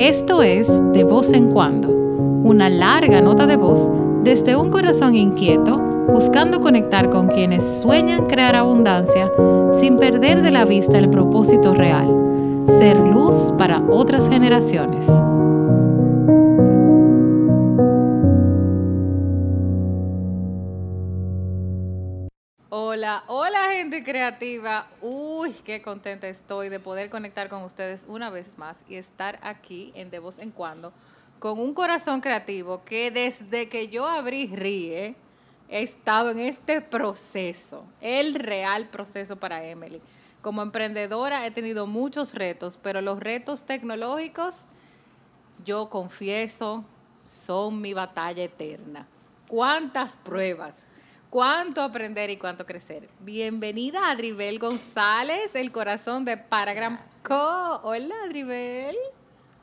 Esto es De voz en cuando, una larga nota de voz desde un corazón inquieto buscando conectar con quienes sueñan crear abundancia sin perder de la vista el propósito real, ser luz para otras generaciones. Hola, gente creativa. Uy, qué contenta estoy de poder conectar con ustedes una vez más y estar aquí en De Voz en Cuando con un corazón creativo que desde que yo abrí Ríe he estado en este proceso, el real proceso para Emily. Como emprendedora he tenido muchos retos, pero los retos tecnológicos, yo confieso, son mi batalla eterna. ¿Cuántas pruebas? Cuánto aprender y cuánto crecer. Bienvenida a Adribel González, el corazón de Paragram Co. Hola, Adribel.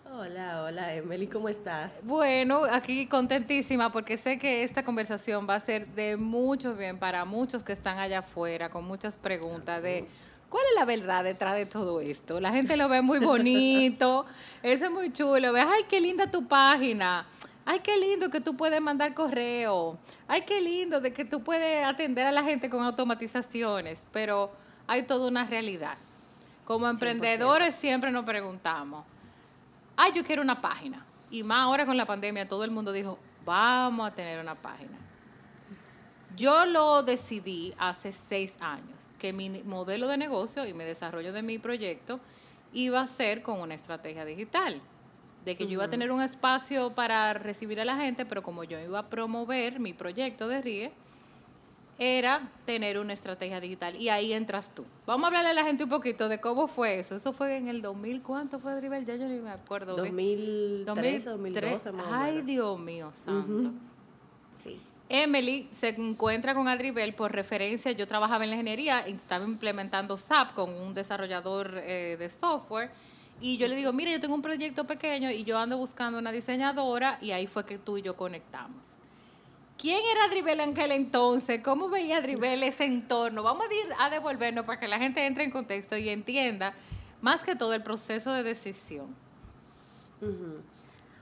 Hola, hola, Emily, ¿cómo estás? Bueno, aquí contentísima porque sé que esta conversación va a ser de mucho bien para muchos que están allá afuera con muchas preguntas de ¿Cuál es la verdad detrás de todo esto? La gente lo ve muy bonito, eso es muy chulo, ves, ay, qué linda tu página, ay, qué lindo que tú puedes mandar correo, ay, qué lindo de que tú puedes atender a la gente con automatizaciones, pero hay toda una realidad. Como emprendedores siempre nos preguntamos, ay, yo quiero una página. Y más ahora con la pandemia, todo el mundo dijo, vamos a tener una página. Yo lo decidí hace seis años, que mi modelo de negocio y mi desarrollo de mi proyecto iba a ser con una estrategia digital de que yo iba a tener un espacio para recibir a la gente, pero como yo iba a promover mi proyecto de RIE, era tener una estrategia digital. Y ahí entras tú. Vamos a hablarle a la gente un poquito de cómo fue eso. Eso fue en el 2000, ¿cuánto fue, Dribel? Ya yo ni me acuerdo. 2003, 2012, Ay, Dios mío, santo. Sí. Emily se encuentra con Adribel por referencia. Yo trabajaba en la ingeniería y estaba implementando SAP con un desarrollador eh, de software y yo le digo, mire, yo tengo un proyecto pequeño y yo ando buscando una diseñadora y ahí fue que tú y yo conectamos. ¿Quién era Dribel en aquel entonces? ¿Cómo veía Dribel ese entorno? Vamos a, devolvernos para que la gente entre en contexto y entienda más que todo el proceso de decisión.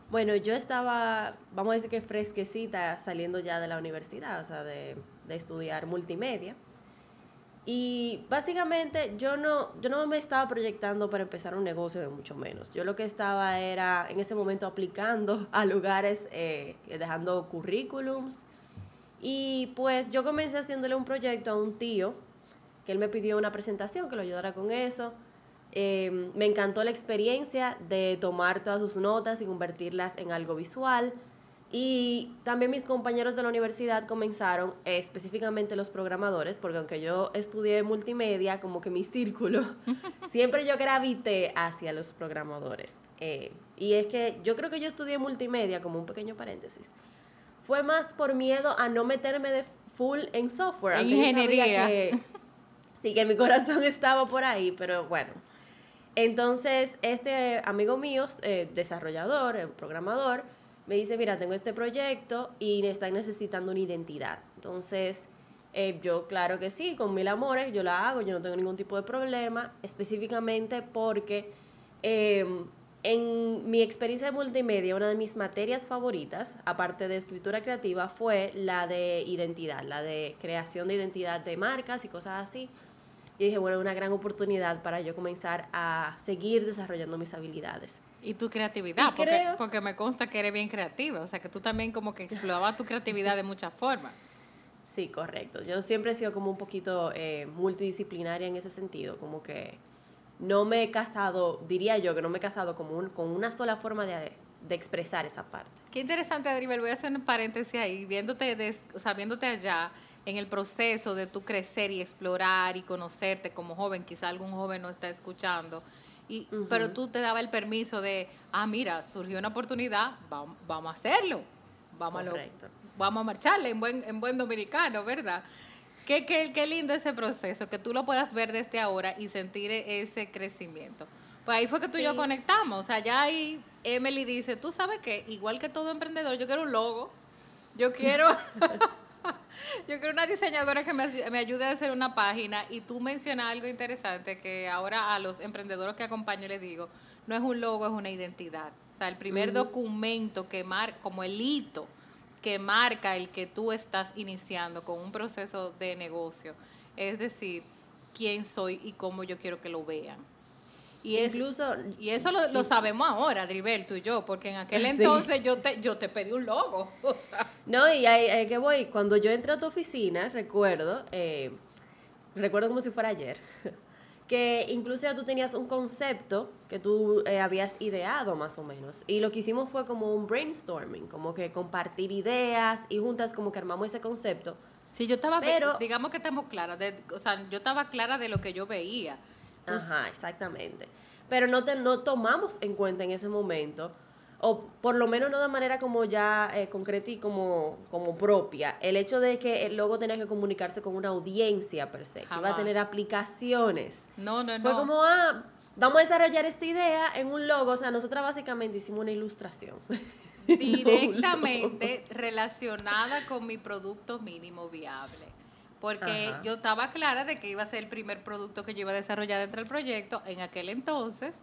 Bueno, yo estaba, vamos a decir que fresquecita saliendo ya de la universidad, o sea, de estudiar multimedia. Y básicamente yo no, yo no me estaba proyectando para empezar un negocio de mucho menos. Yo lo que estaba era en ese momento aplicando a lugares, eh, dejando currículums. Y pues yo comencé haciéndole un proyecto a un tío, que él me pidió una presentación, que lo ayudara con eso. Eh, me encantó la experiencia de tomar todas sus notas y convertirlas en algo visual. Y también mis compañeros de la universidad comenzaron, eh, específicamente los programadores, porque aunque yo estudié multimedia, como que mi círculo, siempre yo gravité hacia los programadores. Eh, y es que yo creo que yo estudié multimedia, como un pequeño paréntesis, fue más por miedo a no meterme de full en software. En ingeniería. sí, que mi corazón estaba por ahí, pero bueno. Entonces, este amigo mío, eh, desarrollador, programador, me dice, mira, tengo este proyecto y están necesitando una identidad. Entonces, eh, yo claro que sí, con mil amores, yo la hago, yo no tengo ningún tipo de problema, específicamente porque em, en mi experiencia de multimedia, una de mis materias favoritas, aparte de escritura creativa, fue la de identidad, la de creación de identidad de marcas y cosas así. Y dije, bueno, una gran oportunidad para yo comenzar a seguir desarrollando mis habilidades. Y tu creatividad, porque, porque me consta que eres bien creativa, o sea, que tú también como que explorabas tu creatividad de muchas formas. Sí, correcto. Yo siempre he sido como un poquito eh, multidisciplinaria en ese sentido, como que no me he casado, diría yo que no me he casado como con una sola forma de, de, expresar esa parte. Qué interesante, Adribel. Voy a hacer un paréntesis ahí, viéndote, o sea, viéndote allá en el proceso de tu crecer y explorar y conocerte como joven, quizá algún joven no está escuchando y, Pero tú te daba el permiso de, ah, mira, surgió una oportunidad, vamos, vamos a hacerlo. Vamos a, vamos a marcharle en buen, en buen dominicano, ¿verdad? Qué, qué, qué lindo ese proceso, que tú lo puedas ver desde ahora y sentir ese crecimiento. Pues ahí fue que tú y yo conectamos. O sea, ya ahí Emily dice, tú sabes que igual que todo emprendedor, yo quiero un logo, yo quiero... Yo quiero una diseñadora que me, me, ayude a hacer una página y tú mencionas algo interesante que ahora a los emprendedores que acompaño les digo, no es un logo, es una identidad. O sea, el primer documento que marca, como el hito que marca el que tú estás iniciando con un proceso de negocio. Es decir, quién soy y cómo yo quiero que lo vean. Y, Incluso, y eso lo, sabemos ahora, Dribel, tú y yo, porque en aquel entonces yo te, yo te pedí un logo. No, y ahí, que voy, cuando yo entré a tu oficina, recuerdo, eh, recuerdo como si fuera ayer, que incluso ya tú tenías un concepto que tú eh, habías ideado más o menos. Y lo que hicimos fue como un brainstorming, como que compartir ideas y juntas como que armamos ese concepto. Sí, yo estaba, pero, digamos que estamos claras, o sea, yo estaba clara de lo que yo veía. Ajá, exactamente. Pero no, te, no tomamos en cuenta en ese momento o por lo menos no de manera como ya eh, concreta y como, como propia, el hecho de que el logo tenía que comunicarse con una audiencia per se, que iba a tener aplicaciones. No, no, no. Fue como, ah, vamos a desarrollar esta idea en un logo, o sea, nosotras básicamente hicimos una ilustración. Directamente relacionada con mi producto mínimo viable. Porque yo estaba clara de que iba a ser el primer producto que yo iba a desarrollar dentro del proyecto en aquel entonces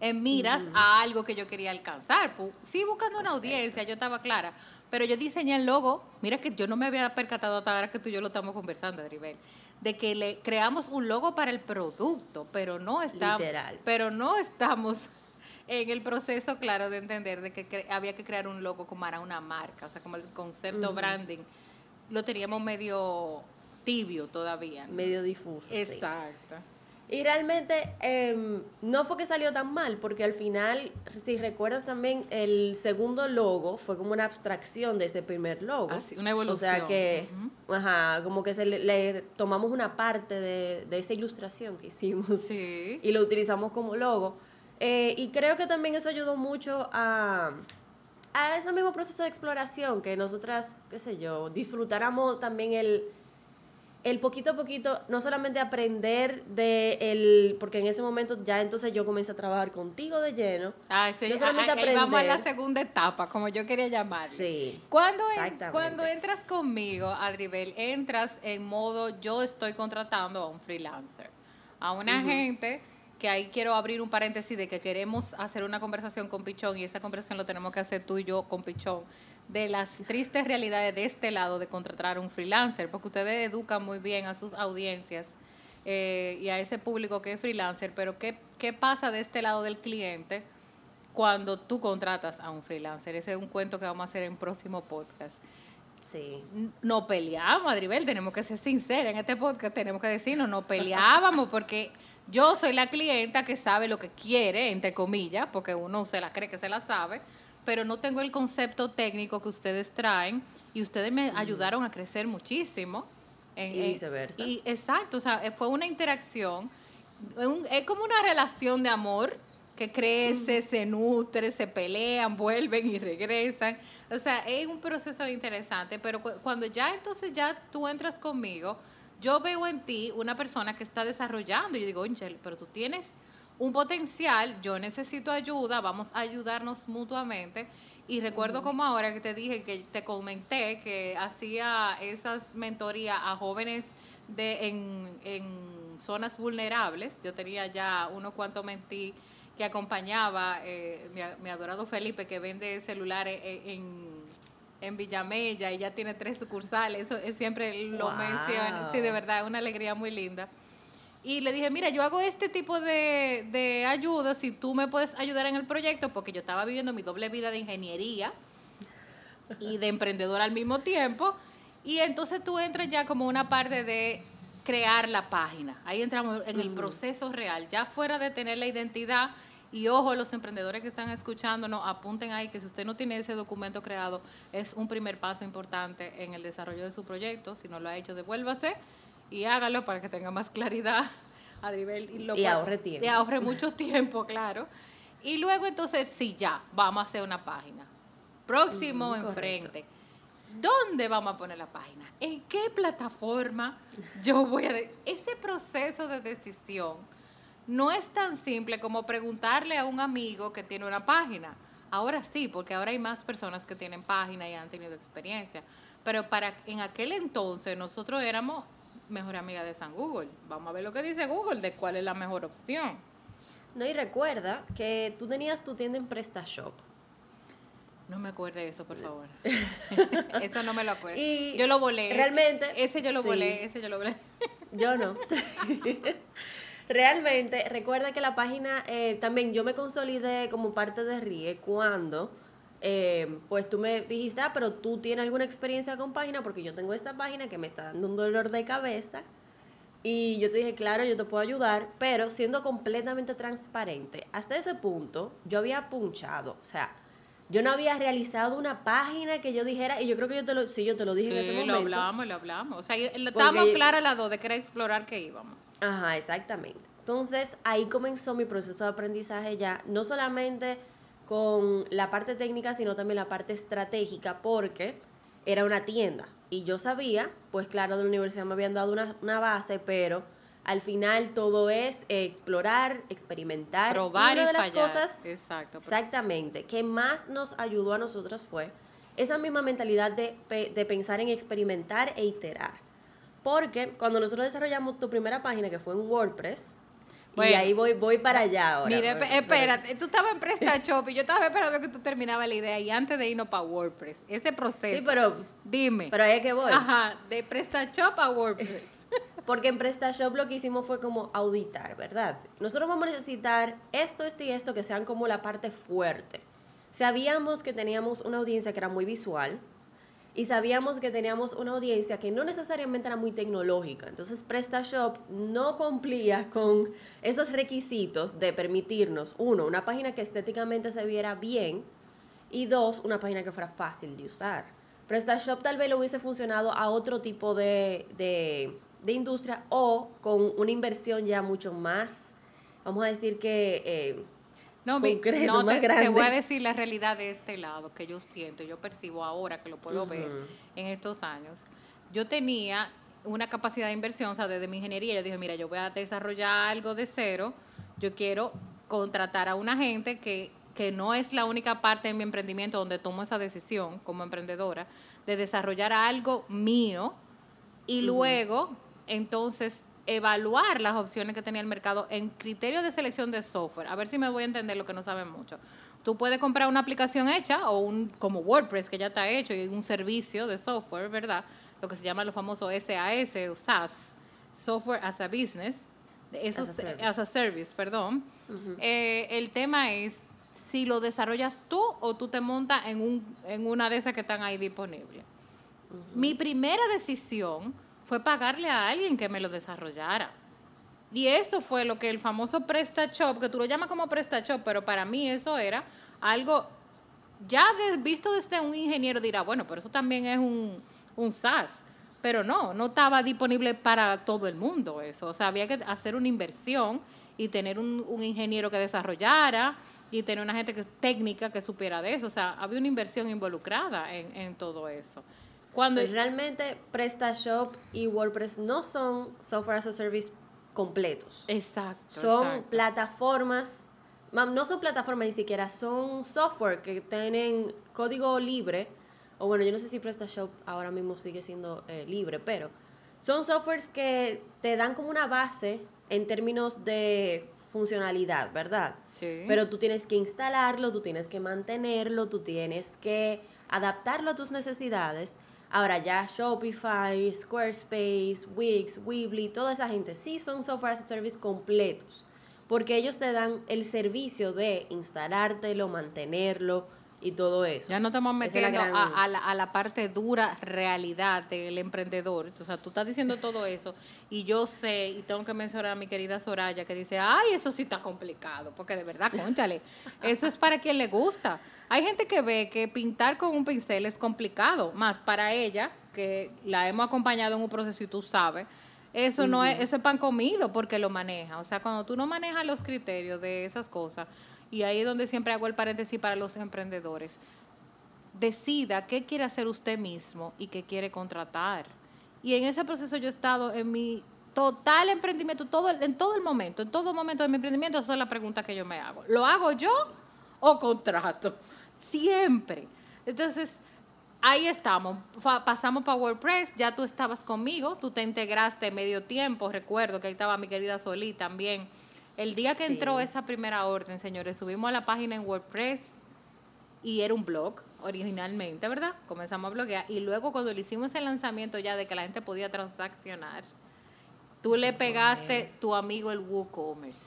en miras a algo que yo quería alcanzar. Sí, buscando una audiencia, yo estaba clara. Pero yo diseñé el logo, mira que yo no me había percatado hasta ahora que tú y yo lo estamos conversando, Adribel, de que le creamos un logo para el producto, pero no estamos, pero no estamos en el proceso claro de entender de que había que crear un logo como para una marca, o sea, como el concepto branding, lo teníamos medio tibio todavía. Medio difuso. Exacto. Y realmente em, no fue que salió tan mal, porque al final, si recuerdas también, el segundo logo fue como una abstracción de ese primer logo. Así, una evolución. O sea que, ajá, como que se le, tomamos una parte de, esa ilustración que hicimos y lo utilizamos como logo. Eh, y creo que también eso ayudó mucho a, a ese mismo proceso de exploración, que nosotras, qué sé yo, disfrutáramos también el el poquito a poquito, no solamente aprender de el, porque en ese momento ya entonces yo comencé a trabajar contigo de lleno. Ah, sí, no solamente aprender. Vamos a la segunda etapa, como yo quería llamar. Sí. Cuando, cuando entras conmigo, Adribel, entras en modo yo estoy contratando a un freelancer, a una gente que ahí quiero abrir un paréntesis de que queremos hacer una conversación con Pichón y esa conversación lo tenemos que hacer tú y yo con Pichón de las tristes realidades de este lado de contratar un freelancer, porque ustedes educan muy bien a sus audiencias eh, y a ese público que es freelancer, pero ¿qué, ¿qué pasa de este lado del cliente cuando tú contratas a un freelancer? Ese es un cuento que vamos a hacer en próximo podcast. Sí. No peleamos, Adribel, tenemos que ser sinceros en este podcast, tenemos que decirlo, no peleábamos porque yo soy la clienta que sabe lo que quiere, entre comillas, porque uno se la cree que se la sabe, pero no tengo el concepto técnico que ustedes traen y ustedes me ayudaron a crecer muchísimo. En, y viceversa. Y, exacto, o sea, fue una interacción, es como una relación de amor que crece, se nutre, se pelean, vuelven y regresan. O sea, es un proceso interesante, pero cuando ya entonces ya tú entras conmigo, yo veo en ti una persona que está desarrollando y yo digo, pero tú tienes un potencial, yo necesito ayuda, vamos a ayudarnos mutuamente. Y recuerdo como ahora que te dije, que te comenté que hacía esas mentorías a jóvenes de, en, zonas vulnerables. Yo tenía ya unos cuantos mentí que acompañaba eh, mi, adorado Felipe, que vende celulares en, en Villamella y ya tiene tres sucursales. Eso es, siempre lo menciona. Sí, de verdad, una alegría muy linda. Y le dije, mira, yo hago este tipo de, de ayuda, si tú me puedes ayudar en el proyecto, porque yo estaba viviendo mi doble vida de ingeniería y de emprendedora al mismo tiempo. Y entonces tú entras ya como una parte de crear la página. Ahí entramos en el proceso real, ya fuera de tener la identidad. Y ojo, los emprendedores que están escuchándonos, apunten ahí que si usted no tiene ese documento creado, es un primer paso importante en el desarrollo de su proyecto. Si no lo ha hecho, devuélvase y hágalo para que tenga más claridad a nivel y, lo y ahorre tiempo. Y ahorre mucho tiempo, claro. Y luego entonces, sí, ya, vamos a hacer una página. Próximo enfrente. ¿Dónde vamos a poner la página? ¿En qué plataforma yo voy a... Ese proceso de decisión no es tan simple como preguntarle a un amigo que tiene una página. Ahora sí, porque ahora hay más personas que tienen página y han tenido experiencia. Pero para en aquel entonces nosotros éramos mejor amiga de San Google. Vamos a ver lo que dice Google de cuál es la mejor opción. No, y recuerda que tú tenías tu tienda en PrestaShop. No me acuerde eso, por favor. eso no me lo acuerdo. Y yo lo volé. realmente, Ese yo lo sí. volé, ese yo lo volé. Yo no. Realmente, recuerda que la página, eh, también yo me consolidé como parte de RIE cuando, eh, pues tú me dijiste, ah, pero tú tienes alguna experiencia con página porque yo tengo esta página que me está dando un dolor de cabeza. Y yo te dije, claro, yo te puedo ayudar, pero siendo completamente transparente, hasta ese punto yo había punchado, o sea, yo no había realizado una página que yo dijera, y yo creo que yo te lo, sí, yo te lo dije en ese Sí, momento. lo hablamos, lo hablamos. O sea, estábamos claras las dos de que era explorar que íbamos. Ajá, exactamente. Entonces ahí comenzó mi proceso de aprendizaje ya, no solamente con la parte técnica, sino también la parte estratégica, porque era una tienda. Y yo sabía, pues claro, de la universidad me habían dado una, una base, pero al final todo es eh, explorar, experimentar. Probar una y de las fallar. cosas Exacto. Exactamente. Que más nos ayudó a nosotras fue esa misma mentalidad de, de pensar en experimentar e iterar. Porque cuando nosotros desarrollamos tu primera página, que fue en WordPress, y ahí voy, voy para allá ahora. Mire, esp- espérate, tú estabas en PrestaShop y yo estaba esperando que tú terminabas la idea y antes de irnos para WordPress, ese proceso. Sí, pero, Dime. pero ahí es que voy. Ajá, de PrestaShop a WordPress. Porque en PrestaShop lo que hicimos fue como auditar, ¿verdad? Nosotros vamos a necesitar esto, esto y esto que sean como la parte fuerte. Sabíamos que teníamos una audiencia que era muy visual y sabíamos que teníamos una audiencia que no necesariamente era muy tecnológica. Entonces PrestaShop no cumplía con esos requisitos de permitirnos, uno, una página que estéticamente se viera bien y dos, una página que fuera fácil de usar. PrestaShop tal vez le hubiese funcionado a otro tipo de, de, de industria o con una inversión ya mucho más, vamos a decir que... eh, No, concreto, no más te, te grande. voy a decir la realidad de este lado que yo siento, yo percibo ahora que lo puedo ver en estos años. Yo tenía una capacidad de inversión, o sea, desde mi ingeniería, yo dije, mira, yo voy a desarrollar algo de cero, yo quiero contratar a una gente que, que no es la única parte de mi emprendimiento donde tomo esa decisión como emprendedora, de desarrollar algo mío y luego entonces evaluar las opciones que tenía el mercado en criterios de selección de software. A ver si me voy a entender lo que no saben mucho. Tú puedes comprar una aplicación hecha o un como WordPress que ya está hecho y un servicio de software, ¿verdad? Lo que se llama los famosos SAS o SaaS, Software as a Business. Eso As a service. as a service, perdón. Eh, el tema es si lo desarrollas tú o tú te montas en, un, en una de esas que están ahí disponibles. Mi primera decisión fue pagarle a alguien que me lo desarrollara. Y eso fue lo que el famoso PrestaShop, que tú lo llamas como PrestaShop, pero para mí eso era algo, ya visto desde un ingeniero dirá, bueno, pero eso también es un, un SaaS. Pero no, no estaba disponible para todo el mundo eso. O sea, había que hacer una inversión y tener un, un ingeniero que desarrollara y tener una gente que técnica que supiera de eso. O sea, había una inversión involucrada en, en todo eso. Cuando Pues realmente PrestaShop y WordPress no son software as a service completos. Exacto. Son exacto. plataformas, ma- no son plataformas ni siquiera, son software que tienen código libre, o bueno, yo no sé si PrestaShop ahora mismo sigue siendo eh, libre, pero son softwares que te dan como una base en términos de funcionalidad, ¿verdad? Sí. Pero tú tienes que instalarlo, tú tienes que mantenerlo, tú tienes que adaptarlo a tus necesidades. Ahora ya Shopify, Squarespace, Wix, Weebly, toda esa gente sí son software as a service completos, porque ellos te dan el servicio de instalártelo, mantenerlo y todo eso. Ya no estamos es metiendo a la, a la parte dura realidad del emprendedor. O sea, tú estás diciendo todo eso y yo sé, y tengo que mencionar a mi querida Soraya que dice, ay, eso sí está complicado, porque de verdad, conchale, eso es para quien le gusta. Hay gente que ve que pintar con un pincel es complicado, más para ella, que la hemos acompañado en un proceso y tú sabes, eso no es, eso es pan comido porque lo maneja. O sea, cuando tú no manejas los criterios de esas cosas, y ahí es donde siempre hago el paréntesis para los emprendedores, decida qué quiere hacer usted mismo y qué quiere contratar. Y en ese proceso yo he estado en mi total emprendimiento, en todo el momento, en todo momento de mi emprendimiento, esa es la pregunta que yo me hago. ¿Lo hago yo o contrato? Siempre. Entonces, ahí estamos. Pasamos para WordPress, ya tú estabas conmigo, tú te integraste medio tiempo, recuerdo que ahí estaba mi querida Solí también. El día que Sí. entró esa primera orden, señores, subimos a la página en WordPress y era un blog. originalmente, ¿verdad? Comenzamos a bloguear y luego cuando le hicimos el lanzamiento ya de que la gente podía transaccionar, tú le pegaste tu amigo el WooCommerce.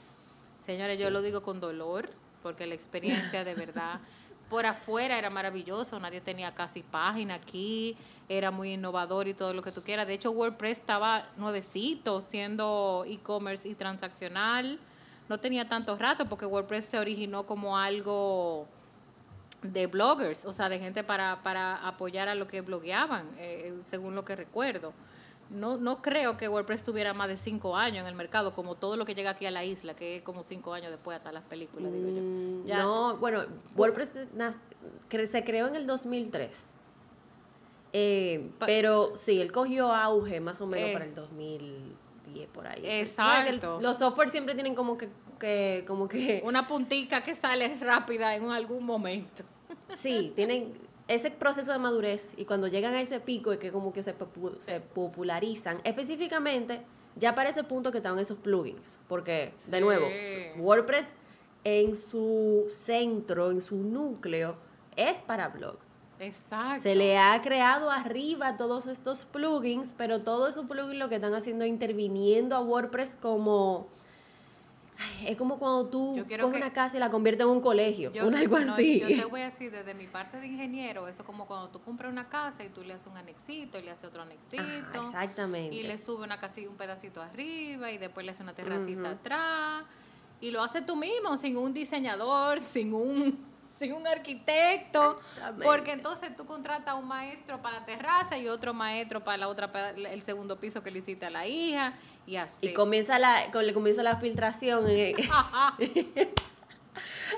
Señores, yo lo digo con dolor porque la experiencia de verdad por afuera era maravilloso, nadie tenía casi página aquí, era muy innovador y todo lo que tú quieras. De hecho, WordPress estaba nuevecito siendo e-commerce y transaccional. No tenía tanto rato porque WordPress se originó como algo de bloggers, o sea, de gente para, para apoyar a lo que blogueaban, eh, según lo que recuerdo. No, no creo que WordPress tuviera más de cinco años en el mercado, como todo lo que llega aquí a la isla, que es como cinco años después hasta las películas, digo yo. Mm, no, bueno, WordPress se creó en el 2003. Eh, pero sí, él cogió auge más o menos eh, para el 2010 por ahí. Exacto. los software siempre tienen como que, que, como que una puntica que sale rápida en algún momento. Sí, tienen ese proceso de madurez y cuando llegan a ese pico y que como que se, se popularizan, específicamente ya para ese punto que están esos plugins, porque de nuevo, WordPress en su centro, en su núcleo, es para blog. Exacto. Se le ha creado arriba todos estos plugins, pero todos esos plugins lo que están haciendo es interviniendo a WordPress como es como cuando tú coges una casa y la conviertes en un colegio, un algo así. Yo te voy a decir, desde mi parte de ingeniero, eso es como cuando tú compras una casa y tú le haces un anexito y le haces otro anexito. exactamente. Y le sube una casita, un pedacito arriba y después le haces una terracita atrás. Y lo haces tú mismo, sin un diseñador, sin un sin un arquitecto, porque entonces tú contratas a un maestro para la terraza y otro maestro para la otra el segundo piso que le hiciste a la hija y así. Y comienza la comienza la filtración.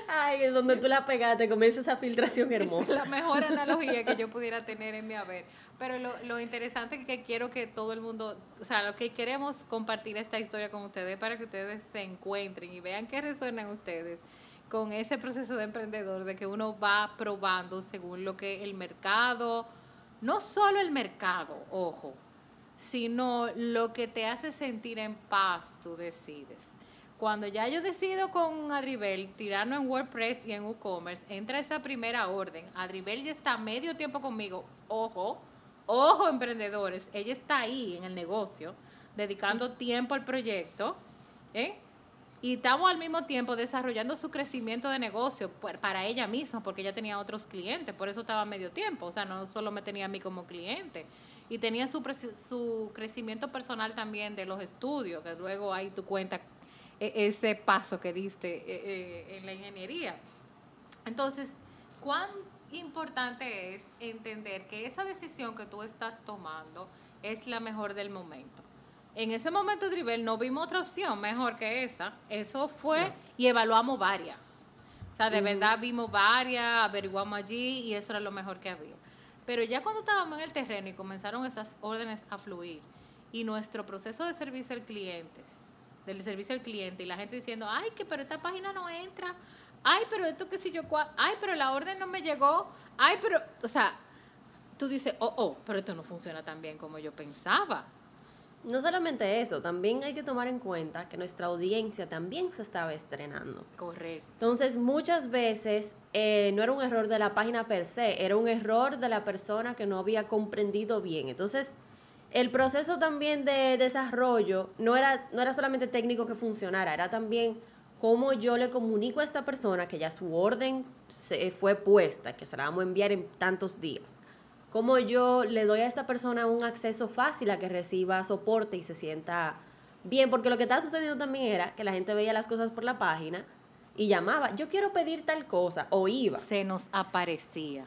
Ay, es donde tú la pegaste, comienza esa filtración hermosa. Es la mejor analogía que yo pudiera tener en mi haber. Pero lo, lo interesante es que quiero que todo el mundo, o sea, lo que queremos compartir esta historia con ustedes para que ustedes se encuentren y vean qué resuenan ustedes con ese proceso de emprendedor, de que uno va probando según lo que el mercado, no solo el mercado, ojo, sino lo que te hace sentir en paz, tú decides. Cuando ya yo decido con Adribel tirarlo en WordPress y en WooCommerce, entra esa primera orden. Adribel ya está medio tiempo conmigo. Ojo, ojo emprendedores, ella está ahí en el negocio, dedicando tiempo al proyecto. ¿eh? Y estamos al mismo tiempo desarrollando su crecimiento de negocio para ella misma, porque ella tenía otros clientes, por eso estaba medio tiempo, o sea, no solo me tenía a mí como cliente, y tenía su, su crecimiento personal también de los estudios, que luego ahí tú cuentas e, ese paso que diste e, e, en la ingeniería. Entonces, ¿cuán importante es entender que esa decisión que tú estás tomando es la mejor del momento? En ese momento, Dribel, no vimos otra opción mejor que esa. Eso fue y evaluamos varias. O sea, de verdad vimos varias, averiguamos allí y eso era lo mejor que había. Pero ya cuando estábamos en el terreno y comenzaron esas órdenes a fluir y nuestro proceso de servicio al cliente, del servicio al cliente y la gente diciendo, ay, que pero esta página no entra, ay, pero esto que si yo, ay, pero la orden no me llegó, ay, pero, o sea, tú dices, oh, oh, pero esto no funciona tan bien como yo pensaba. No solamente eso, también hay que tomar en cuenta que nuestra audiencia también se estaba estrenando. Correcto. Entonces, muchas veces eh, no era un error de la página per se, era un error de la persona que no había comprendido bien. Entonces, el proceso también de desarrollo no era, no era solamente técnico que funcionara, era también cómo yo le comunico a esta persona que ya su orden se fue puesta, que se la vamos a enviar en tantos días cómo yo le doy a esta persona un acceso fácil a que reciba soporte y se sienta bien, porque lo que estaba sucediendo también era que la gente veía las cosas por la página y llamaba, yo quiero pedir tal cosa, o iba. Se nos aparecía.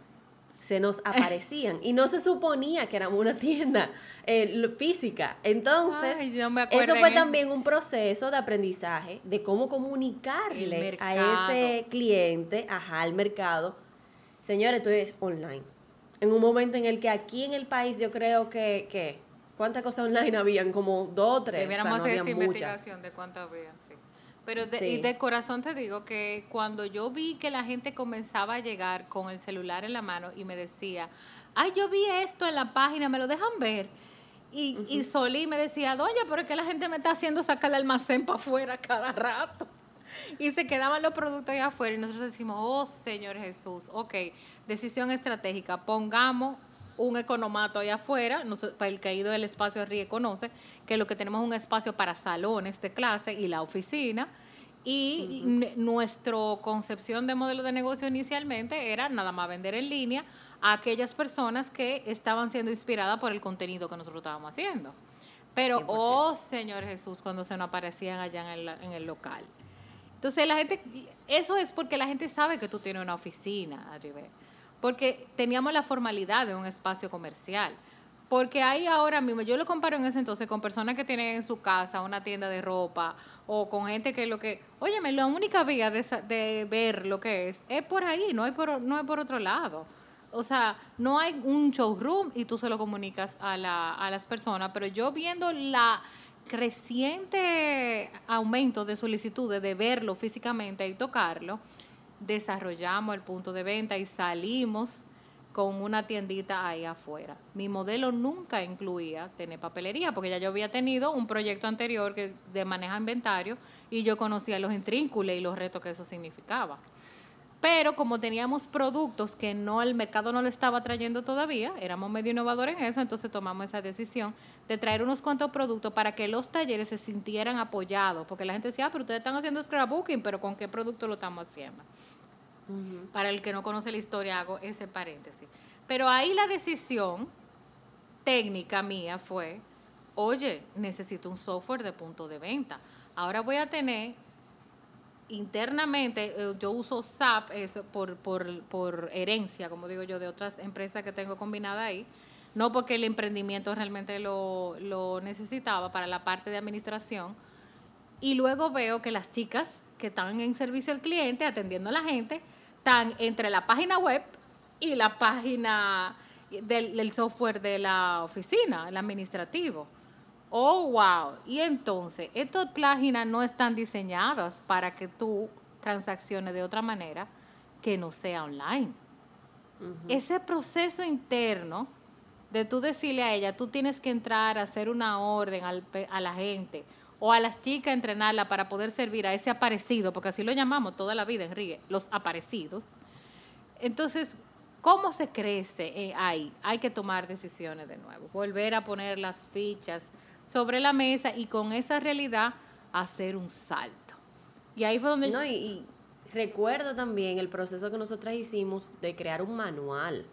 Se nos aparecían y no se suponía que éramos una tienda eh, física. Entonces, eso fue también un proceso de aprendizaje de cómo comunicarle a ese cliente, ajá, al mercado. Señores, esto es online en un momento en el que aquí en el país yo creo que, que ¿cuántas cosas online habían? Como dos o tres. Debiéramos hacer esa investigación de cuántas habían, sí. Pero de, y de corazón te digo que cuando yo vi que la gente comenzaba a llegar con el celular en la mano y me decía, ay, yo vi esto en la página, ¿me lo dejan ver? Y, y Solí me decía, doña, pero es que la gente me está haciendo sacar el almacén para afuera cada rato. Y se quedaban los productos ahí afuera y nosotros decimos, oh Señor Jesús, ok, decisión estratégica, pongamos un economato allá afuera, para el caído del espacio RIE conoce, que lo que tenemos es un espacio para salones de clase y la oficina, y nuestra concepción de modelo de negocio inicialmente era nada más vender en línea a aquellas personas que estaban siendo inspiradas por el contenido que nosotros estábamos haciendo. Pero, oh Señor Jesús, cuando se nos aparecían allá en el, en el local. Entonces la gente, eso es porque la gente sabe que tú tienes una oficina, Arribe. Porque teníamos la formalidad de un espacio comercial. Porque ahí ahora mismo, yo lo comparo en ese entonces con personas que tienen en su casa una tienda de ropa o con gente que lo que, óyeme, la única vía de, de ver lo que es es por ahí, no es por, no es por otro lado. O sea, no hay un showroom y tú se lo comunicas a, la, a las personas, pero yo viendo la creciente aumento de solicitudes de verlo físicamente y tocarlo, desarrollamos el punto de venta y salimos con una tiendita ahí afuera. Mi modelo nunca incluía tener papelería, porque ya yo había tenido un proyecto anterior que de maneja inventario y yo conocía los intrínculos y los retos que eso significaba. Pero como teníamos productos que no el mercado no lo estaba trayendo todavía, éramos medio innovadores en eso, entonces tomamos esa decisión de traer unos cuantos productos para que los talleres se sintieran apoyados, porque la gente decía, ah, pero ustedes están haciendo scrapbooking, pero ¿con qué producto lo estamos haciendo? Para el que no conoce la historia, hago ese paréntesis. Pero ahí la decisión técnica mía fue, oye, necesito un software de punto de venta. Ahora voy a tener internamente, eh, yo uso SAP por, por, herencia, como digo yo, de otras empresas que tengo combinada ahí. No porque el emprendimiento realmente lo, lo necesitaba para la parte de administración. Y luego veo que las chicas que están en servicio al cliente, atendiendo a la gente, están entre la página web y la página del, software de la oficina, el administrativo. Oh, wow. Y entonces, estas páginas no están diseñadas para que tú transacciones de otra manera que no sea online. Ese proceso interno de tú decirle a ella, tú tienes que entrar a hacer una orden a la gente o a las chicas entrenarla para poder servir a ese aparecido, porque así lo llamamos toda la vida en RIE, los aparecidos. Entonces, ¿cómo se crece eh, ahí? Hay que tomar decisiones de nuevo, volver a poner las fichas sobre la mesa y con esa realidad hacer un salto. Y ahí fue donde... No, y, y recuerda también el proceso que nosotras hicimos de crear un manual.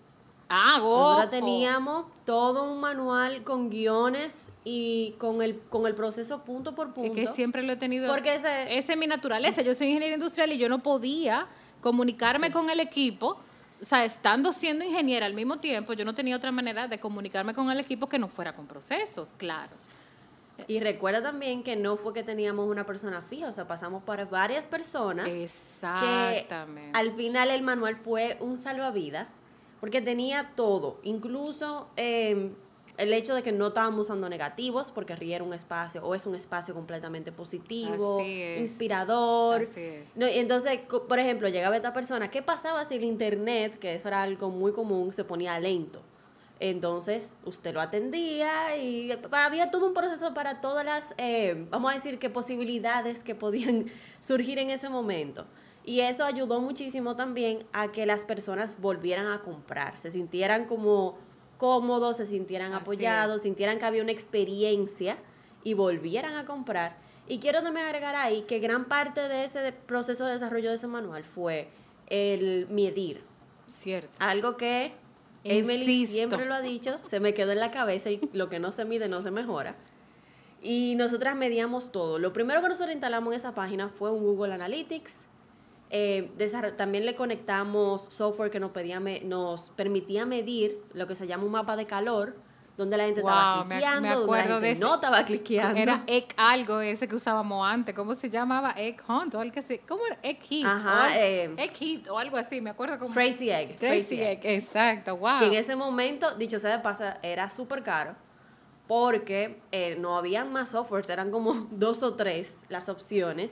Ah, Nosotros teníamos todo un manual con guiones y con el, con el proceso punto por punto. Es que siempre lo he tenido. Porque ese, es mi naturaleza. Yo soy ingeniera industrial y yo no podía comunicarme con el equipo. O sea, estando siendo ingeniera al mismo tiempo, yo no tenía otra manera de comunicarme con el equipo que no fuera con procesos, claro. Y recuerda también que no fue que teníamos una persona fija, o sea, pasamos por varias personas. Exactamente. Que al final el manual fue un salvavidas, porque tenía todo, incluso eh, el hecho de que no estábamos usando negativos, porque RIE era un espacio, o es un espacio completamente positivo, inspirador. No, y entonces, por ejemplo, llegaba esta persona, ¿qué pasaba si el internet, que eso era algo muy común, se ponía lento? Entonces, usted lo atendía y había todo un proceso para todas las, eh, vamos a decir, que posibilidades que podían surgir en ese momento. Y eso ayudó muchísimo también a que las personas volvieran a comprar, se sintieran como cómodos, se sintieran apoyados, sintieran que había una experiencia y volvieran a comprar. Y quiero también agregar ahí que gran parte de ese proceso de desarrollo de ese manual fue el medir. Cierto. Algo que Emily siempre lo ha dicho, se me quedó en la cabeza y lo que no se mide no se mejora. Y nosotras medíamos todo. Lo primero que nosotros instalamos en esa página fue un Google Analytics, eh, también le conectamos software que nos, pedía nos permitía medir lo que se llama un mapa de calor, donde la gente estaba cliqueando, donde la gente no estaba cliqueando. Era egg algo ese que usábamos antes, ¿cómo se llamaba? Egg Hunt o algo así. ¿Cómo era? Egg. Ajá, o, eh, egg o algo así, me acuerdo como... Crazy Egg. Crazy, egg. exacto, wow. Que en ese momento, dicho sea de paso, era súper caro porque eh, no habían más softwares, eran como dos o tres las opciones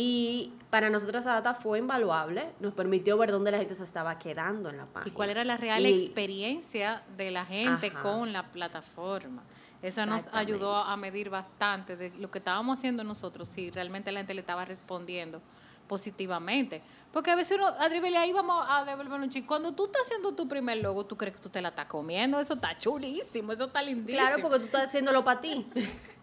y para nosotros esa data fue invaluable, nos permitió ver dónde la gente se estaba quedando en la página. Y cuál era la real experiencia de la gente con la plataforma. Eso nos ayudó a medir bastante de lo que estábamos haciendo nosotros, si realmente la gente le estaba respondiendo positivamente. Porque a veces uno, Adribel, ahí vamos a devolver un chico. Cuando tú estás haciendo tu primer logo, tú crees que tú te la estás comiendo. Eso está chulísimo, eso está lindísimo. Claro, porque tú estás haciéndolo para ti.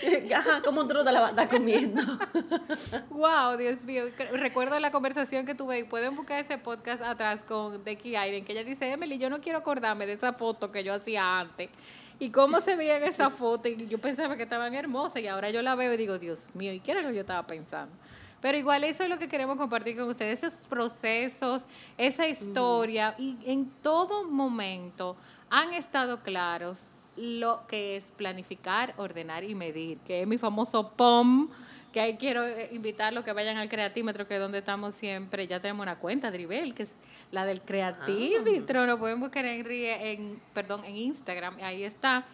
¿cómo tú no te la vas a estar comiendo? wow, Dios mío. Recuerdo la conversación que tuve y pueden buscar ese podcast atrás con Becky Iron, que ella dice, Emily, yo no quiero acordarme de esa foto que yo hacía antes. Y cómo se veía en esa foto, y yo pensaba que estaban hermosas, y ahora yo la veo y digo, Dios mío, ¿y qué era lo que yo estaba pensando? Pero igual eso es lo que queremos compartir con ustedes, esos procesos, esa historia, y en todo momento han estado claros lo que es planificar, ordenar y medir, que es mi famoso POM, que ahí quiero eh, invitarlos que vayan al Creatímetro, que es donde estamos siempre. Ya tenemos una cuenta, Dribel, que es la del Creatímetro. Lo pueden buscar en, en, perdón, en Instagram, ahí está.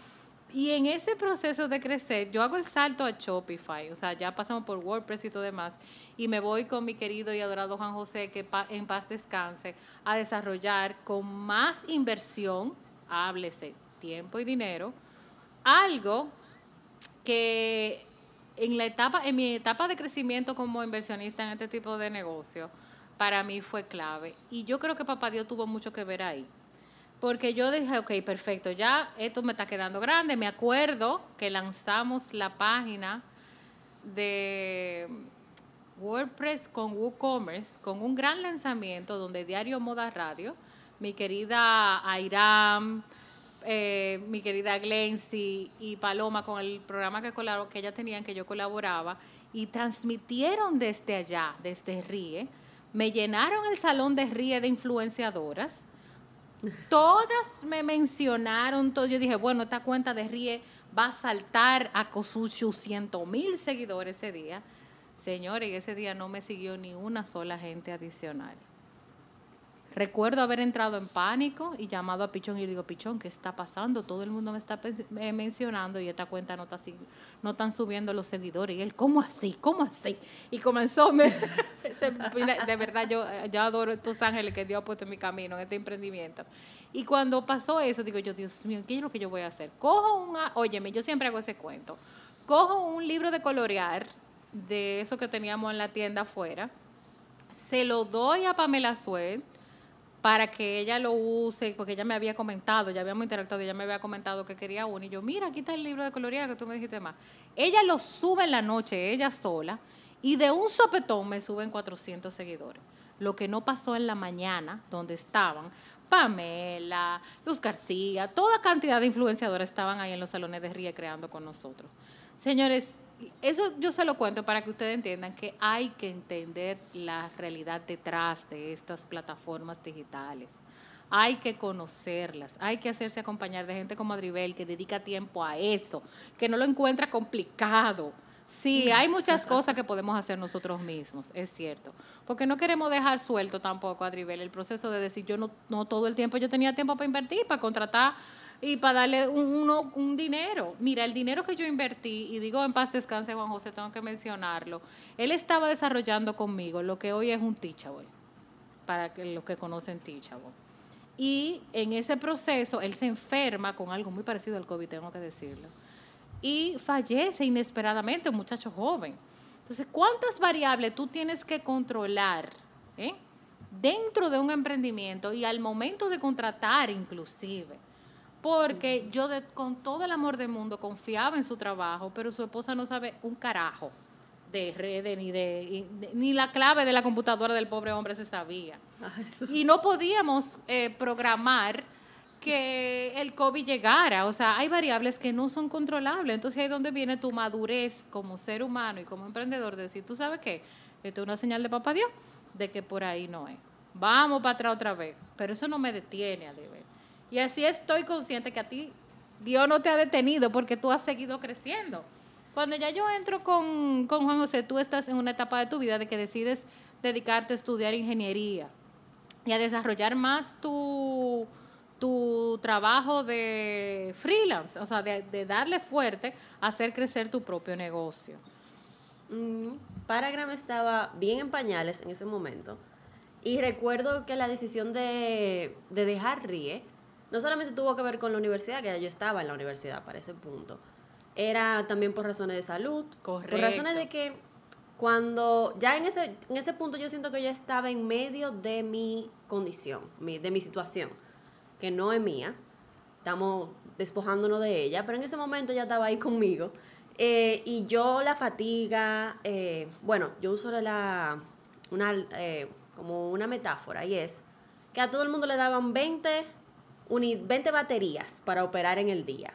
Y en ese proceso de crecer, yo hago el salto a Shopify, o sea, ya pasamos por WordPress y todo demás, y me voy con mi querido y adorado Juan José, que en paz descanse, a desarrollar con más inversión, háblese, tiempo y dinero, algo que en la etapa, en mi etapa de crecimiento como inversionista en este tipo de negocio, para mí fue clave. Y yo creo que papá Dios tuvo mucho que ver ahí. Porque yo dije, ok, perfecto, ya esto me está quedando grande. Me acuerdo que lanzamos la página de WordPress con WooCommerce, con un gran lanzamiento donde Diario Moda Radio, mi querida Airam, eh, mi querida Glency y Paloma con el programa que, que ellas tenían, que yo colaboraba, y transmitieron desde allá, desde RIE, me llenaron el salón de RIE de influenciadoras. Todas me mencionaron, todo. yo dije, bueno, esta cuenta de RIE va a saltar a sus 100 mil seguidores ese día. Señores, ese día no me siguió ni una sola gente adicional. Recuerdo haber entrado en pánico y llamado a Pichón y digo, Pichón, ¿qué está pasando? Todo el mundo me está mencionando y esta cuenta no está no están subiendo los seguidores. Y él, ¿cómo así? ¿Cómo así? Y comenzó, de verdad, yo, yo adoro estos ángeles que Dios ha puesto en mi camino, en este emprendimiento. Y cuando pasó eso, digo yo, Dios mío, ¿qué es lo que yo voy a hacer? Cojo una, óyeme, yo siempre hago ese cuento. Cojo un libro de colorear, de eso que teníamos en la tienda afuera, se lo doy a Pamela Suet, para que ella lo use, porque ella me había comentado, ya habíamos interactuado, ella me había comentado que quería uno, y yo, mira, aquí está el libro de colorear que tú me dijiste más. Ella lo sube en la noche, ella sola, y de un sopetón me suben 400 seguidores. Lo que no pasó en la mañana, donde estaban Pamela, Luz García, toda cantidad de influenciadores estaban ahí en los salones de Ríe creando con nosotros. Señores, eso yo se lo cuento para que ustedes entiendan que hay que entender la realidad detrás de estas plataformas digitales. Hay que conocerlas, hay que hacerse acompañar de gente como Adribel que dedica tiempo a eso, que no lo encuentra complicado. Sí, hay muchas cosas que podemos hacer nosotros mismos, es cierto. Porque no queremos dejar suelto tampoco, Adribel, el proceso de decir, yo no, no todo el tiempo yo tenía tiempo para invertir, para contratar y para darle un, un dinero. Mira, el dinero que yo invertí, y digo en paz descanse Juan José, tengo que mencionarlo, él estaba desarrollando conmigo lo que hoy es un Teachable, para que los que conocen Teachable. Y en ese proceso él se enferma con algo muy parecido al COVID, tengo que decirlo, y fallece inesperadamente, un muchacho joven. Entonces, ¿cuántas variables tú tienes que controlar eh, dentro de un emprendimiento y al momento de contratar inclusive? Porque yo con todo el amor del mundo confiaba en su trabajo, pero su esposa no sabe un carajo de redes ni de, ni la clave de la computadora del pobre hombre se sabía. Y no podíamos eh, programar que el COVID llegara. O sea, hay variables que no son controlables. Entonces ahí es donde viene tu madurez como ser humano y como emprendedor de decir, tú sabes qué, esto es una señal de papá Dios de que por ahí no es. Vamos para atrás otra vez. Pero eso no me detiene, a y así estoy consciente que a ti Dios no te ha detenido porque tú has seguido creciendo. Cuando ya yo entro con, Juan José, tú estás en una etapa de tu vida de que decides dedicarte a estudiar ingeniería y a desarrollar más tu, tu trabajo de freelance, o sea, de, darle fuerte a hacer crecer tu propio negocio. Mm, Paragram estaba bien en pañales en ese momento. Y recuerdo que la decisión de, de dejar RIE no solamente tuvo que ver con la universidad, que ya yo estaba en la universidad para ese punto, era también por razones de salud, Correcto. por razones de que cuando ya en ese, en ese punto yo siento que yo estaba en medio de mi condición, mi- de mi situación, que no es mía, estamos despojándonos de ella, pero en ese momento ya estaba ahí conmigo. eh, y yo la fatiga, eh, bueno, yo uso la, una, eh, como una metáfora y es que a todo el mundo le daban 20, uni- 20 baterías para operar en el día.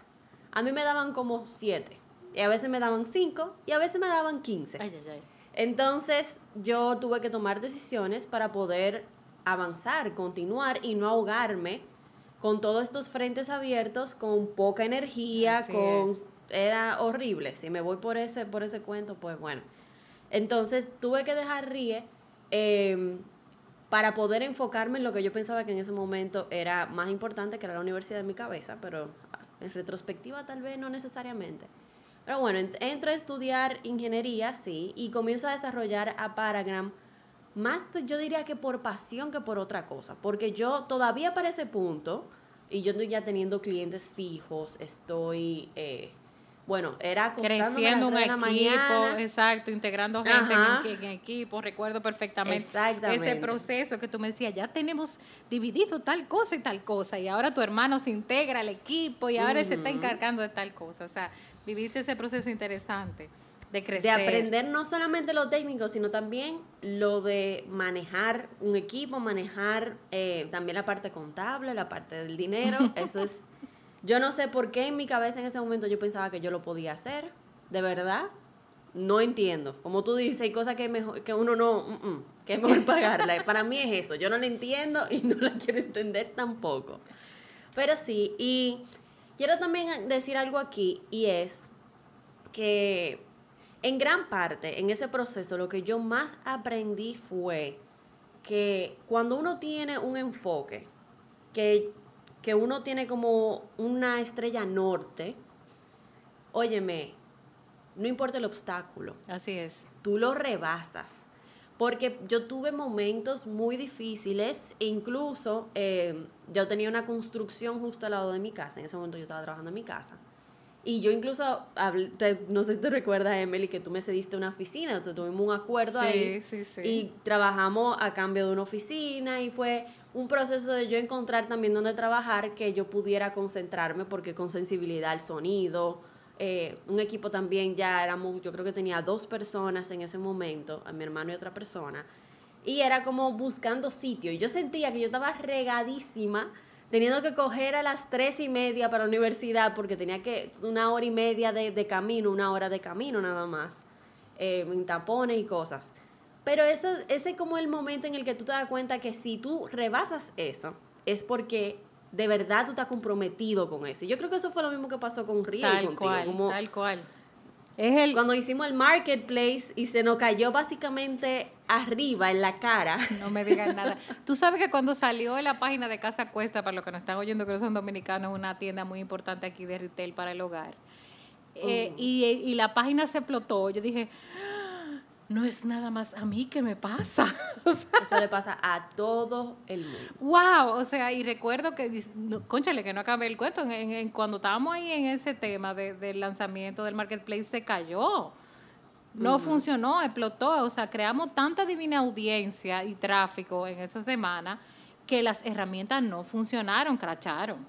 A mí me daban como 7, y a veces me daban 5 y a veces me daban 15. Ay, ay, ay. Entonces yo tuve que tomar decisiones para poder avanzar, continuar y no ahogarme con todos estos frentes abiertos, con poca energía, Así con es. era horrible. Si me voy por ese por ese cuento, pues bueno. Entonces tuve que dejar RIE eh, para poder enfocarme en lo que yo pensaba que en ese momento era más importante, que era la universidad en mi cabeza, pero en retrospectiva tal vez no necesariamente. Pero bueno, ent- entro a estudiar ingeniería, sí, y comienzo a desarrollar a Paragram, más yo diría que por pasión que por otra cosa, porque yo todavía para ese punto, y yo estoy ya teniendo clientes fijos, estoy, eh, bueno, era Creciendo un equipo, mañana. exacto, integrando gente en, en equipo, recuerdo perfectamente ese proceso que tú me decías, ya tenemos dividido tal cosa y tal cosa, y ahora tu hermano se integra al equipo y ahora él se está encargando de tal cosa, o sea, viviste ese proceso interesante de crecer. de aprender no solamente lo técnico, sino también lo de manejar un equipo, manejar eh, también la parte contable, la parte del dinero. Eso es, yo no sé por qué en mi cabeza en ese momento yo pensaba que yo lo podía hacer, de verdad. No entiendo. Como tú dices, hay cosas que, mejor, que uno no, mm, mm, que es mejor pagarla. Para mí es eso. Yo no la entiendo y no la quiero entender tampoco. Pero sí, y quiero también decir algo aquí y es que en gran parte en ese proceso lo que yo más aprendí fue que cuando uno tiene un enfoque, que, que uno tiene como una estrella norte, óyeme, no importa el obstáculo, Así es. tú lo rebasas. Porque yo tuve momentos muy difíciles e incluso eh, yo tenía una construcción justo al lado de mi casa. En ese momento yo estaba trabajando en mi casa. Y yo incluso, hablé- te- no sé si te recuerdas, Emily, que tú me cediste una oficina. Entonces tuvimos un acuerdo Sí, ahí. sí, sí. Y trabajamos a cambio de una oficina y fue un proceso de yo encontrar también dónde trabajar que yo pudiera concentrarme porque con sensibilidad al sonido, eh, un equipo también ya éramos, yo creo que tenía dos personas en ese momento, a mi hermano y otra persona, y era como buscando sitio. Y yo sentía que yo estaba regadísima, teniendo que coger a las tres y media para la universidad, porque tenía que, una hora y media de, de camino, una hora de camino nada más, eh, en tapones y cosas. Pero eso, ese es como el momento en el que tú te das cuenta que si tú rebasas eso, es porque de verdad tú estás comprometido con eso. Y yo creo que eso fue lo mismo que pasó con Río y Tal contigo. cual, como tal cual. Es el, cuando hicimos el marketplace y se nos cayó básicamente arriba en la cara. No me digan nada. Tú sabes que cuando salió en la página de Casa Cuesta, para los que nos están oyendo que no son dominicanos, una tienda muy importante aquí de retail para el hogar. eh, y, y la página se explotó. Yo dije, "Ah, no es nada más a mí que me pasa. O sea, Eso le pasa a todo el mundo. wow, o sea, y recuerdo que, no, conchale, que no acabé el cuento, en, cuando estábamos ahí en ese tema de- del lanzamiento del marketplace se cayó. No funcionó, explotó, o sea, creamos tanta divina audiencia y tráfico en esa semana que las herramientas no funcionaron, cracharon.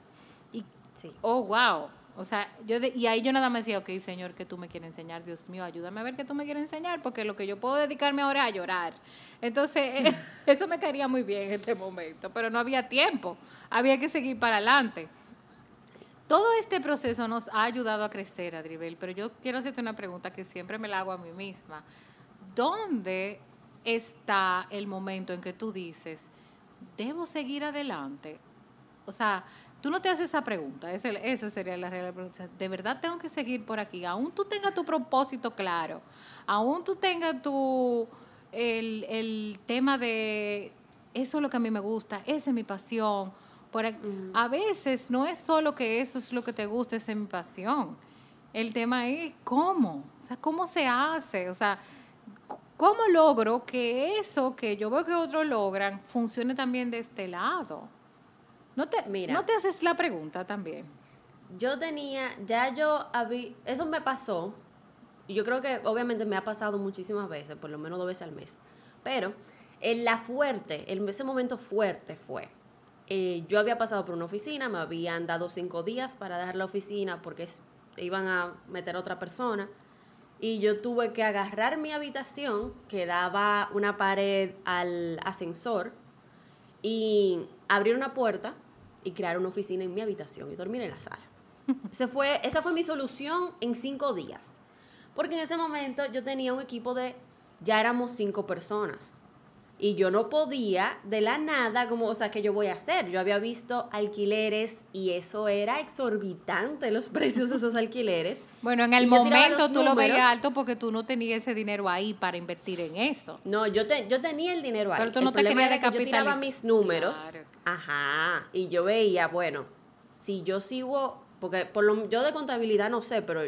Y, Sí. oh, wow. O sea, yo de- y ahí yo nada más decía, ok, Señor, ¿qué tú me quieres enseñar? Dios mío, ayúdame a ver qué tú me quieres enseñar, porque lo que yo puedo dedicarme ahora es a llorar. Entonces, eh, eso me caería muy bien en este momento, pero no había tiempo, había que seguir para adelante. Todo este proceso nos ha ayudado a crecer, Adribel, pero yo quiero hacerte una pregunta que siempre me la hago a mí misma. ¿Dónde está el momento en que tú dices, debo seguir adelante? O sea, tú no te haces esa pregunta, esa, esa sería la real pregunta. ¿De verdad tengo que seguir por aquí? Aún tú tengas tu propósito claro, aún tú tengas tu, el, el tema de, eso es lo que a mí me gusta, esa es mi pasión. Por, aquí- A veces no es solo que eso es lo que te gusta, esa es mi pasión. El tema es cómo, o sea, cómo se hace, o sea, cómo logro que eso que yo veo que otros logran funcione también de este lado. ¿No te, Mira. ¿No te haces la pregunta también? Yo tenía, ya yo había, eso me pasó, y yo creo que obviamente me ha pasado muchísimas veces, por lo menos dos veces al mes, pero en la fuerte, en ese momento fuerte fue, eh, yo había pasado por una oficina, me habían dado cinco días para dejar la oficina porque es- iban a meter a otra persona, y yo tuve que agarrar mi habitación, que daba una pared al ascensor, y abrir una puerta y crear una oficina en mi habitación y dormir en la sala. Ese fue, esa fue mi solución en cinco días. Porque en ese momento yo tenía un equipo de, ya éramos cinco personas. Y yo no podía de la nada, como, o sea, ¿qué yo voy a hacer? Yo había visto alquileres y eso era exorbitante, los precios de esos alquileres. Bueno, en el momento tú lo veías alto porque tú no tenías ese dinero ahí para invertir en eso. No, yo, te, yo tenía el dinero ahí. Pero tú el no te querías que yo tiraba mis números. Claro. Ajá. Y yo veía, bueno, si yo sigo, porque por lo, yo de contabilidad no sé, pero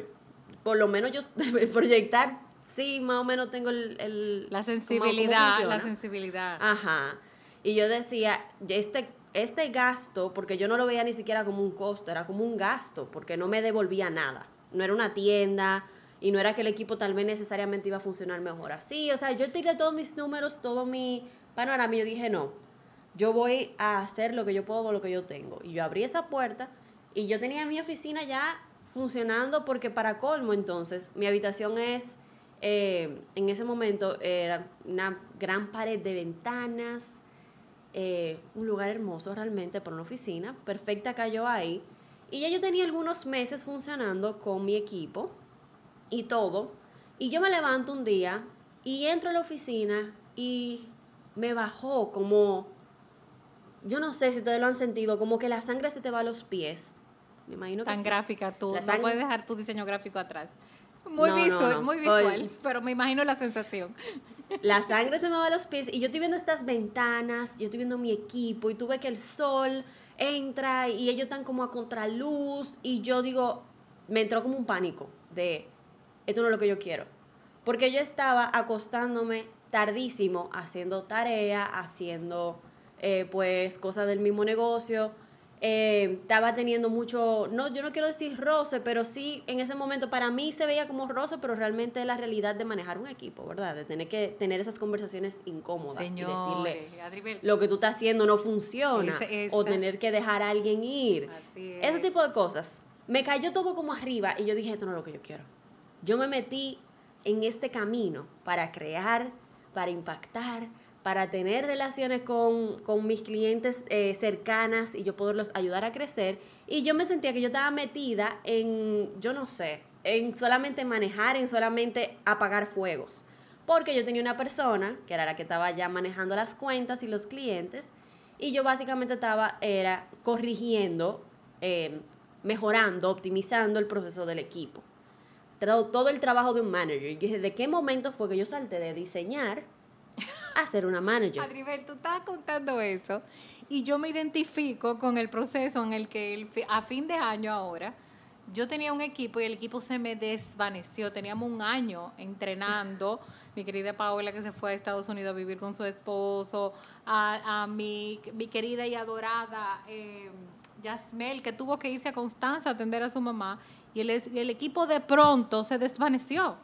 por lo menos yo proyectar, sí, más o menos tengo el... el La sensibilidad, la sensibilidad. Ajá. Y yo decía, este, este gasto, porque yo no lo veía ni siquiera como un costo, era como un gasto, porque no me devolvía nada. No era una tienda y no era que el equipo tal vez necesariamente iba a funcionar mejor así. O sea, yo tiré todos mis números, todo mi panorama y yo dije, no, yo voy a hacer lo que yo puedo con lo que yo tengo. Y yo abrí esa puerta y yo tenía mi oficina ya funcionando porque para colmo entonces, mi habitación es, eh, en ese momento era una gran pared de ventanas, eh, un lugar hermoso realmente para una oficina, perfecta cayó ahí. Y ya yo tenía algunos meses funcionando con mi equipo y todo. Y yo me levanto un día y entro a la oficina y me bajó como, yo no sé si ustedes lo han sentido, como que la sangre se te va a los pies. Me imagino que Tan sí. gráfica tú. La No puedes dejar tu diseño gráfico atrás. Muy No, visual, no. muy Oye. visual. Pero me imagino la sensación. La sangre se me va a los pies y yo estoy viendo estas ventanas, yo estoy viendo mi equipo y tú ves que el sol entra y ellos están como a contraluz y yo digo, me entró como un pánico de, esto no es lo que yo quiero. Porque yo estaba acostándome tardísimo haciendo tarea, haciendo eh, pues cosas del mismo negocio. Eh, estaba teniendo mucho, no, yo no quiero decir roce, pero sí en ese momento para mí se veía como roce, pero realmente es la realidad de manejar un equipo, ¿verdad? De tener que tener esas conversaciones incómodas y decirle, Señores, lo que tú estás haciendo no funciona o tener que dejar a alguien ir. Así Ese es. tipo de cosas. Me cayó todo como arriba y yo dije, esto no es lo que yo quiero. Yo me metí en este camino para crear, para impactar, para tener relaciones con, con mis clientes eh, cercanas y yo poderlos ayudar a crecer. Y yo me sentía que yo estaba metida en, yo no sé, en solamente manejar, en solamente apagar fuegos. Porque yo tenía una persona, que era la que estaba ya manejando las cuentas y los clientes, y yo básicamente estaba, era corrigiendo, eh, mejorando, optimizando el proceso del equipo. Tra- Todo el trabajo de un manager. Y dije, ¿de qué momento fue que yo salté de diseñar a ser una manager? Adribel, tú estabas contando eso y yo me identifico con el proceso en el que el a fin de año ahora yo tenía un equipo y el equipo se me desvaneció. Teníamos un año entrenando. Mi querida Paola que se fue a Estados Unidos a vivir con su esposo, a, mi, mi querida y adorada eh, Yasmel que tuvo que irse a Constanza a atender a su mamá y el equipo de pronto se desvaneció.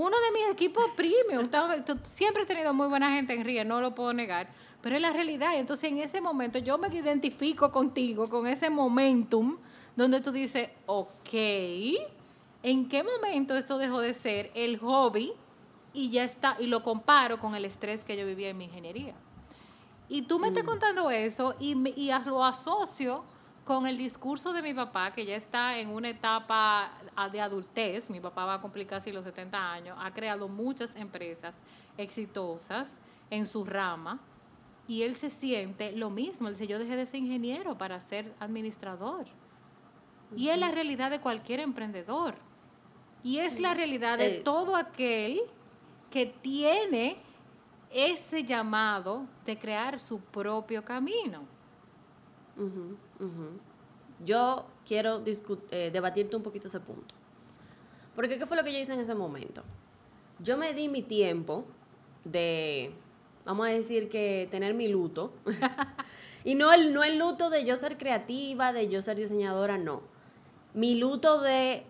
Uno de mis equipos premium, siempre he tenido muy buena gente en RIE, no lo puedo negar, pero es la realidad. Entonces, en ese momento, yo me identifico contigo, con ese momentum, donde tú dices, ok, ¿en qué momento esto dejó de ser el hobby y ya está, y lo comparo con el estrés que yo vivía en mi ingeniería? Y tú me estás contando eso y, me- y lo asocio con el discurso de mi papá, que ya está en una etapa de adultez. Mi papá va a cumplir casi los 70 años. Ha creado muchas empresas exitosas en su rama. Y él se siente lo mismo. Él dice, yo dejé de ser ingeniero para ser administrador. Y es la realidad de cualquier emprendedor. Y es la realidad de Eh. todo aquel que tiene ese llamado de crear su propio camino. Yo quiero eh, debatirte un poquito ese punto. Porque ¿qué fue lo que yo hice en ese momento? Yo me di mi tiempo de, vamos a decir que tener mi luto. y no el, no el luto de yo ser creativa, de yo ser diseñadora, no. Mi luto de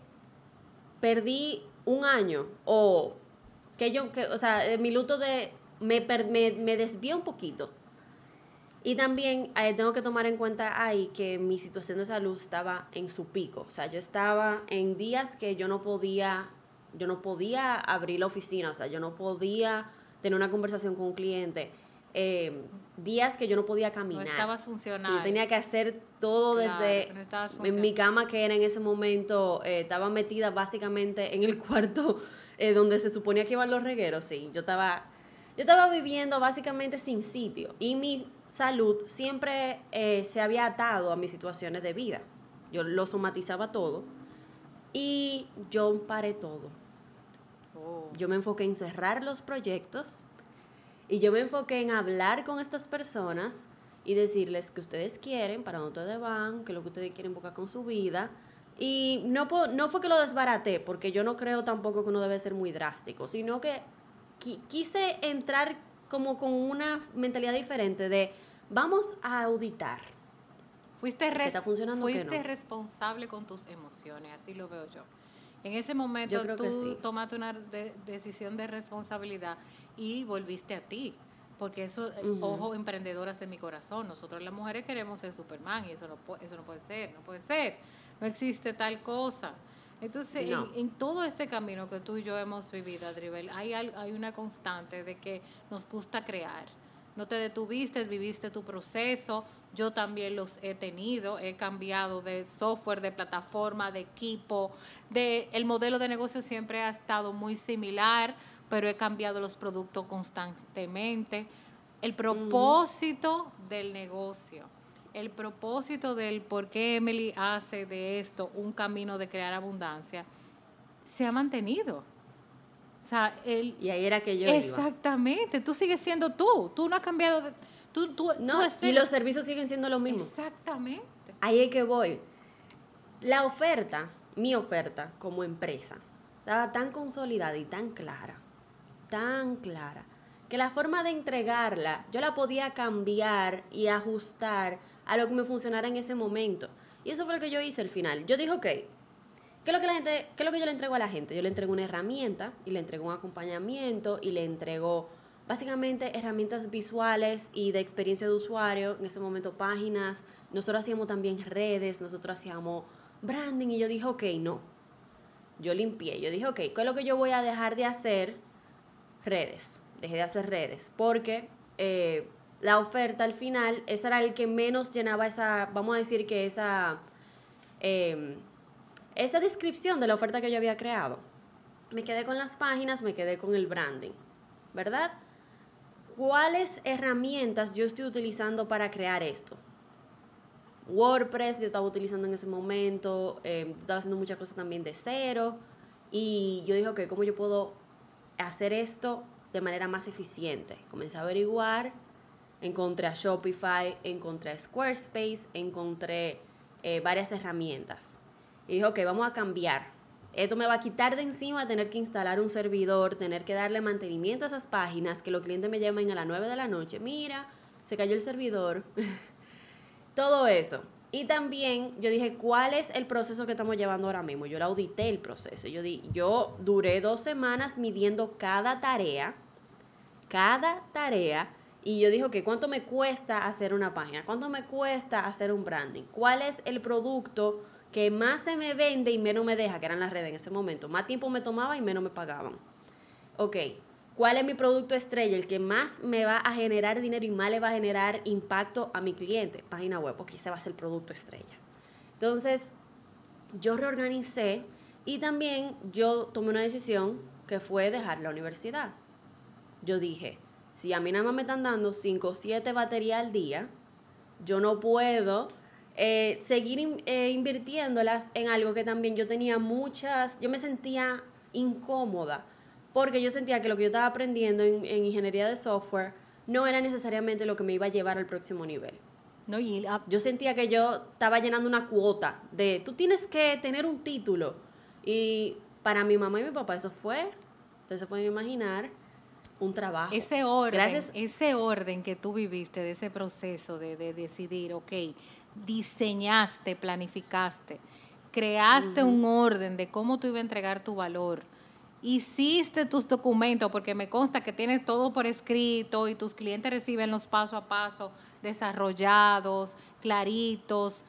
perdí un año o que yo, que, o sea, mi luto de me, me, me desvié un poquito. Y también eh, tengo que tomar en cuenta ahí que mi situación de salud estaba en su pico. O sea, yo estaba en días que yo no podía, yo no podía abrir la oficina, o sea, yo no podía tener una conversación con un cliente. Eh, días que yo no podía caminar. No estabas funcionando. Yo tenía que hacer todo desde en mi cama que era en ese momento, eh, estaba metida básicamente en el cuarto donde se suponía que iban los regueros, sí. Yo estaba yo estaba viviendo básicamente sin sitio y mi salud siempre eh, se había atado a mis situaciones de vida. Yo lo somatizaba todo y yo paré todo. Oh. Yo me enfoqué en cerrar los proyectos y yo me enfoqué en hablar con estas personas y decirles que ustedes quieren, para dónde van, que lo que ustedes quieren buscar con su vida. Y no, no fue que lo desbaraté, porque yo no creo tampoco que uno debe ser muy drástico, sino que quise entrar como con una mentalidad diferente de vamos a auditar. Fuiste, fuiste responsable con tus emociones, así lo veo yo. En ese momento tú tomaste una decisión de responsabilidad y volviste a ti. Porque eso, eh, ojo, emprendedoras de mi corazón, nosotros las mujeres queremos ser Superman y eso no, eso no puede ser, no puede ser. No existe tal cosa. Entonces, en, todo este camino que tú y yo hemos vivido, Adribel, hay, hay una constante de que nos gusta crear. No te detuviste, viviste tu proceso. Yo también los he tenido. He cambiado de software, de plataforma, de equipo. De, el modelo de negocio siempre ha estado muy similar, pero he cambiado los productos constantemente. El propósito del negocio el propósito del por qué Emily hace de esto un camino de crear abundancia se ha mantenido. O sea, el, y ahí era que yo Exactamente, tú sigues siendo tú, tú no has cambiado de... Tú, tú, no, y los servicios siguen siendo lo mismo. Exactamente. Ahí es que voy. La oferta, mi oferta como empresa, estaba tan consolidada y tan clara, tan clara, que la forma de entregarla yo la podía cambiar y ajustar a lo que me funcionara en ese momento. Y eso fue lo que yo hice al final. Yo dije, ok, ¿qué es lo que la gente, qué es lo que yo le entrego a la gente? Yo le entrego una herramienta y le entrego un acompañamiento y le entrego básicamente herramientas visuales y de experiencia de usuario, en ese momento páginas, nosotros hacíamos también redes, nosotros hacíamos branding y yo dije, ok, no. Yo limpié, yo dije, ok, ¿qué es lo que yo voy a dejar de hacer? Redes, dejé de hacer redes, porque eh, la oferta al final, ese era el que menos llenaba esa, vamos a decir que esa, em, esa descripción de la oferta que yo había creado. Me quedé con las páginas, me quedé con el branding, ¿verdad? ¿Cuáles herramientas yo estoy utilizando para crear esto? WordPress yo estaba utilizando en ese momento, em, estaba haciendo muchas cosas también de cero y yo dije, ok, ¿cómo yo puedo hacer esto de manera más eficiente? Comencé a averiguar encontré a Shopify, encontré a Squarespace, encontré eh, varias herramientas. Y dije, ok, vamos a cambiar. Esto me va a quitar de encima tener que instalar un servidor, tener que darle mantenimiento a esas páginas, que los clientes me llamen a las 9 de la noche. Mira, se cayó el servidor. Todo eso. Y también yo dije, ¿cuál es el proceso que estamos llevando ahora mismo? Yo la audité el proceso. Yo, di, yo duré dos semanas midiendo cada tarea, cada tarea, y yo dije, que ¿cuánto me cuesta hacer una página? ¿Cuánto me cuesta hacer un branding? ¿Cuál es el producto que más se me vende y menos me deja? Que eran las redes en ese momento. Más tiempo me tomaba y menos me pagaban. Ok, ¿cuál es mi producto estrella? El que más me va a generar dinero y más le va a generar impacto a mi cliente. Página web, porque ese va a ser el producto estrella. Entonces, yo reorganicé y también yo tomé una decisión que fue dejar la universidad. Yo dije, si a mí nada más me están dando 5 o 7 baterías al día, yo no puedo eh, seguir eh, invirtiéndolas en algo que también yo tenía muchas, yo me sentía incómoda, porque yo sentía que lo que yo estaba aprendiendo en, ingeniería de software no era necesariamente lo que me iba a llevar al próximo nivel. No, y Yo sentía que yo estaba llenando una cuota de, tú tienes que tener un título. Y para mi mamá y mi papá eso fue, ustedes se pueden imaginar, un trabajo. Ese orden, ese orden que tú viviste de ese proceso de, decidir, ok, diseñaste, planificaste, creaste un orden de cómo tú ibas a entregar tu valor, hiciste tus documentos, porque me consta que tienes todo por escrito y tus clientes reciben los paso a paso desarrollados, claritos,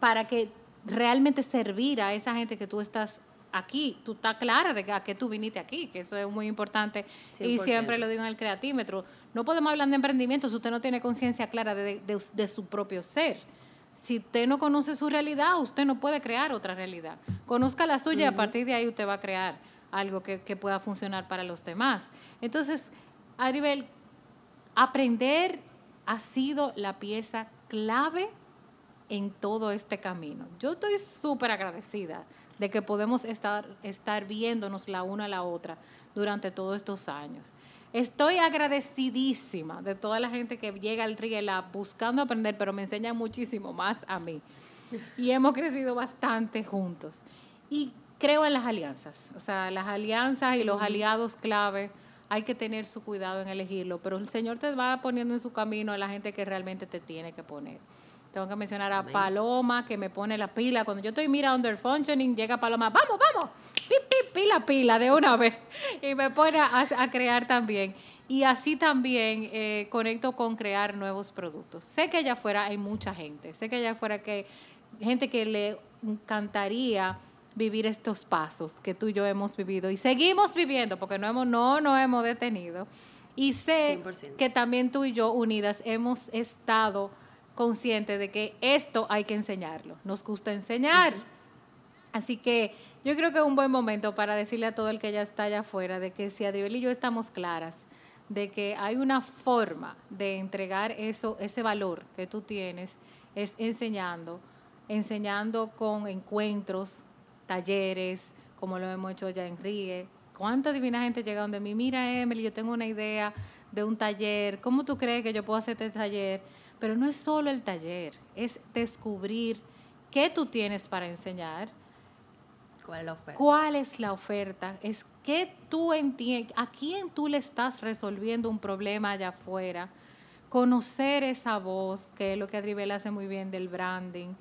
para que realmente servir a esa gente que tú estás aquí, tú estás clara de a qué tú viniste aquí, que eso es muy importante y siempre lo digo en el creatímetro. No podemos hablar de emprendimiento si usted no tiene conciencia clara de, su propio ser. Si usted no conoce su realidad, usted no puede crear otra realidad. Conozca la suya y a partir de ahí usted va a crear algo que, que pueda funcionar para los demás. Entonces, Aribel, aprender ha sido la pieza clave en todo este camino. Yo estoy súper agradecida de que podemos estar, estar viéndonos la una a la otra durante todos estos años. Estoy agradecidísima de toda la gente que llega al Riela buscando aprender, pero me enseña muchísimo más a mí. Y hemos crecido bastante juntos. Y creo en las alianzas. O sea, las alianzas y los aliados clave, hay que tener su cuidado en elegirlo, pero el Señor te va poniendo en su camino a la gente que realmente te tiene que poner. Tengo que mencionar a Paloma, que me pone la pila. Cuando yo estoy, mira, under functioning, llega Paloma, vamos, vamos, pila, pila, de una vez. Y me pone a, crear también. Y así también eh, conecto con crear nuevos productos. Sé que allá afuera hay mucha gente. Sé que allá afuera hay gente que le encantaría vivir estos pasos que tú y yo hemos vivido y seguimos viviendo porque no hemos no nos hemos detenido y sé que también tú y yo unidas hemos estado consciente de que esto hay que enseñarlo. Nos gusta enseñar. Así que yo creo que es un buen momento para decirle a todo el que ya está allá afuera de que si Adriel y yo estamos claras de que hay una forma de entregar eso, ese valor que tú tienes, es enseñando, enseñando con encuentros, talleres, como lo hemos hecho ya en Ríe. ¿Cuánta divina gente llega donde mí? Mira, Emily, yo tengo una idea de un taller. ¿Cómo tú crees que yo puedo hacer este taller? Pero no es solo el taller, es descubrir qué tú tienes para enseñar. ¿Cuál es la oferta? ¿Cuál es la oferta? Es que tú entiendes, a quién tú le estás resolviendo un problema allá afuera. Conocer esa voz, que es lo que Adribel hace muy bien del branding.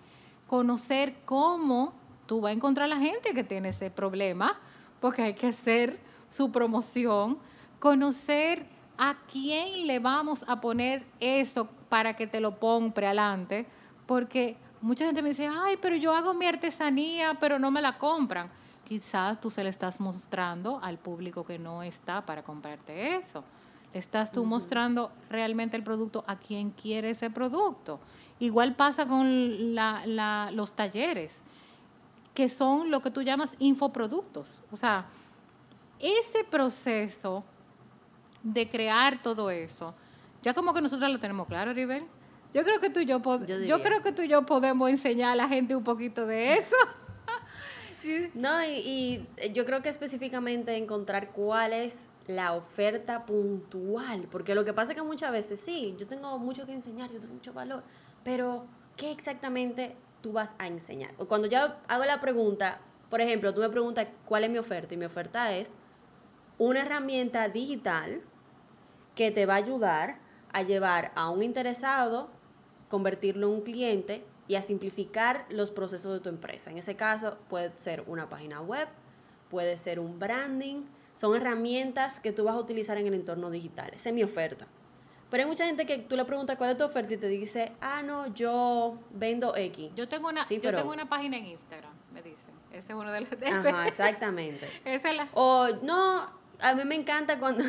Conocer cómo tú vas a encontrar a la gente que tiene ese problema, porque hay que hacer su promoción. Conocer a quién le vamos a poner eso para que te lo ponga adelante, porque mucha gente me dice, ay, pero yo hago mi artesanía, pero no me la compran. Quizás tú se le estás mostrando al público que no está para comprarte eso. Le estás tú mostrando realmente el producto a quien quiere ese producto. Igual pasa con los talleres, que son lo que tú llamas infoproductos. O sea, ese proceso de crear todo eso ya como que nosotros lo tenemos claro, River. Yo creo que tú y yo, yo, creo que tú y yo podemos enseñar a la gente un poquito de eso. No, y, yo creo que específicamente encontrar cuál es la oferta puntual, porque lo que pasa es que muchas veces sí, yo tengo mucho que enseñar, yo tengo mucho valor, pero ¿qué exactamente tú vas a enseñar? Cuando yo hago la pregunta, por ejemplo, tú me preguntas cuál es mi oferta y mi oferta es una herramienta digital que te va a ayudar a llevar a un interesado, convertirlo en un cliente y a simplificar los procesos de tu empresa. En ese caso puede ser una página web, puede ser un branding, son herramientas que tú vas a utilizar en el entorno digital. Esa es mi oferta. Pero hay mucha gente que tú le preguntas cuál es tu oferta y te dice, ah, no, yo vendo X. Yo tengo una, yo tengo una página en Instagram, me dicen. Ese es uno de los... Ajá, exactamente. Esa es la... O no, a mí me encanta cuando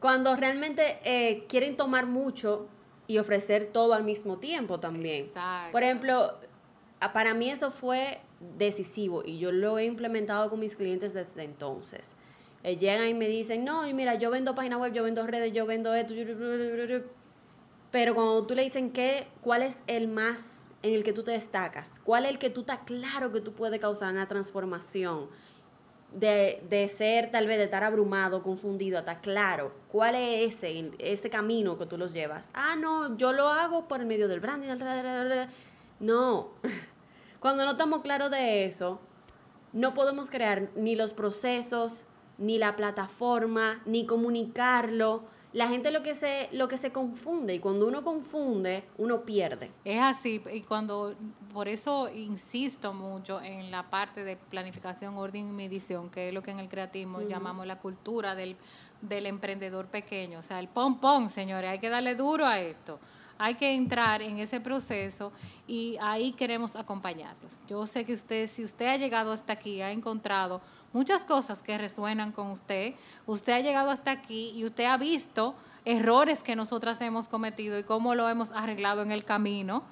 cuando realmente eh, quieren tomar mucho y ofrecer todo al mismo tiempo también. Por ejemplo, para mí eso fue decisivo y yo lo he implementado con mis clientes desde entonces. Eh, llegan y me dicen, no, mira, yo vendo página web, yo vendo redes, yo vendo esto. Pero cuando tú le dicen que, cuál es el más en el que tú te destacas, cuál es el que tú estás claro que tú puedes causar una transformación, de, de, ser tal vez de estar abrumado, confundido, hasta claro, cuál es ese, ese camino que tú los llevas. Ah, no, yo lo hago por el medio del branding. No, cuando no estamos claros de eso, no podemos crear ni los procesos, ni la plataforma, ni comunicarlo. La gente lo que se lo que se confunde y cuando uno confunde, uno pierde. Es así y cuando por eso insisto mucho en la parte de planificación, orden y medición, que es lo que en el creatismo llamamos la cultura del, del emprendedor pequeño, o sea, el pom pom, señores, hay que darle duro a esto hay que entrar en ese proceso y ahí queremos acompañarlos. Yo sé que usted, si usted ha llegado hasta aquí, ha encontrado muchas cosas que resuenan con usted, usted ha llegado hasta aquí y usted ha visto errores que nosotras hemos cometido y cómo lo hemos arreglado en el camino,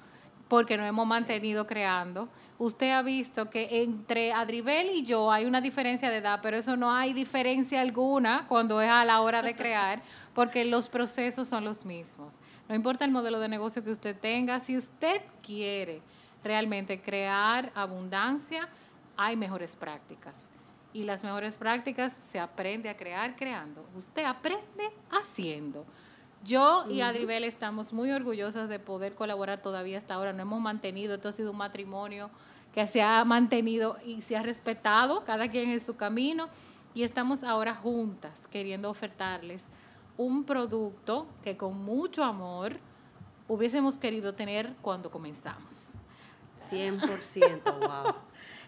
porque nos hemos mantenido creando. Usted ha visto que entre Adribel y yo hay una diferencia de edad, pero eso no hay diferencia alguna cuando es a la hora de crear, porque los procesos son los mismos. No importa el modelo de negocio que usted tenga, si usted quiere realmente crear abundancia, hay mejores prácticas. Y las mejores prácticas se aprende a crear creando. Usted aprende haciendo. Yo y Adribel estamos muy orgullosas de poder colaborar todavía hasta ahora. No hemos mantenido, esto ha sido un matrimonio que se ha mantenido y se ha respetado, cada quien en su camino. Y estamos ahora juntas queriendo ofertarles un producto que con mucho amor hubiésemos querido tener cuando comenzamos. 100%, wow.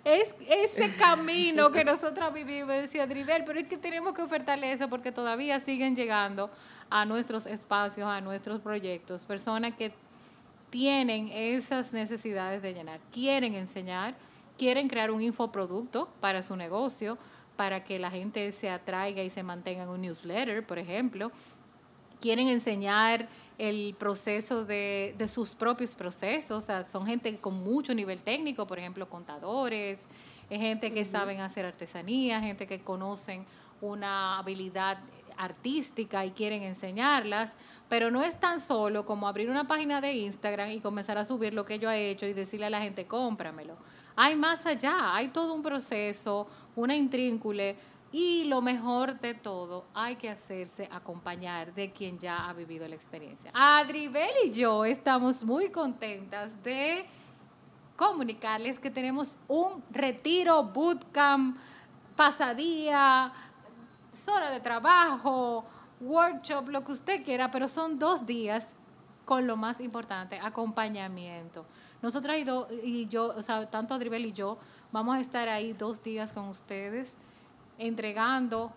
Es ese camino que nosotros vivimos, decía Drivel, pero es que tenemos que ofertarle eso porque todavía siguen llegando a nuestros espacios, a nuestros proyectos, personas que tienen esas necesidades de llenar, quieren enseñar, quieren crear un infoproducto para su negocio, para que la gente se atraiga y se mantenga en un newsletter, por ejemplo. Quieren enseñar el proceso de, sus propios procesos. O sea, son gente con mucho nivel técnico, por ejemplo, contadores, gente que saben hacer artesanía, gente que conocen una habilidad artística y quieren enseñarlas, pero no es tan solo como abrir una página de Instagram y comenzar a subir lo que yo he hecho y decirle a la gente, cómpramelo hay más allá, hay todo un proceso, una intríncule y lo mejor de todo, hay que hacerse acompañar de quien ya ha vivido la experiencia. Adribel y yo estamos muy contentas de comunicarles que tenemos un retiro, bootcamp, pasadía, zona de trabajo, workshop, lo que usted quiera, pero son dos días con lo más importante, acompañamiento. Nosotras y, yo, o sea, tanto Adribel y yo, vamos a estar ahí dos días con ustedes entregando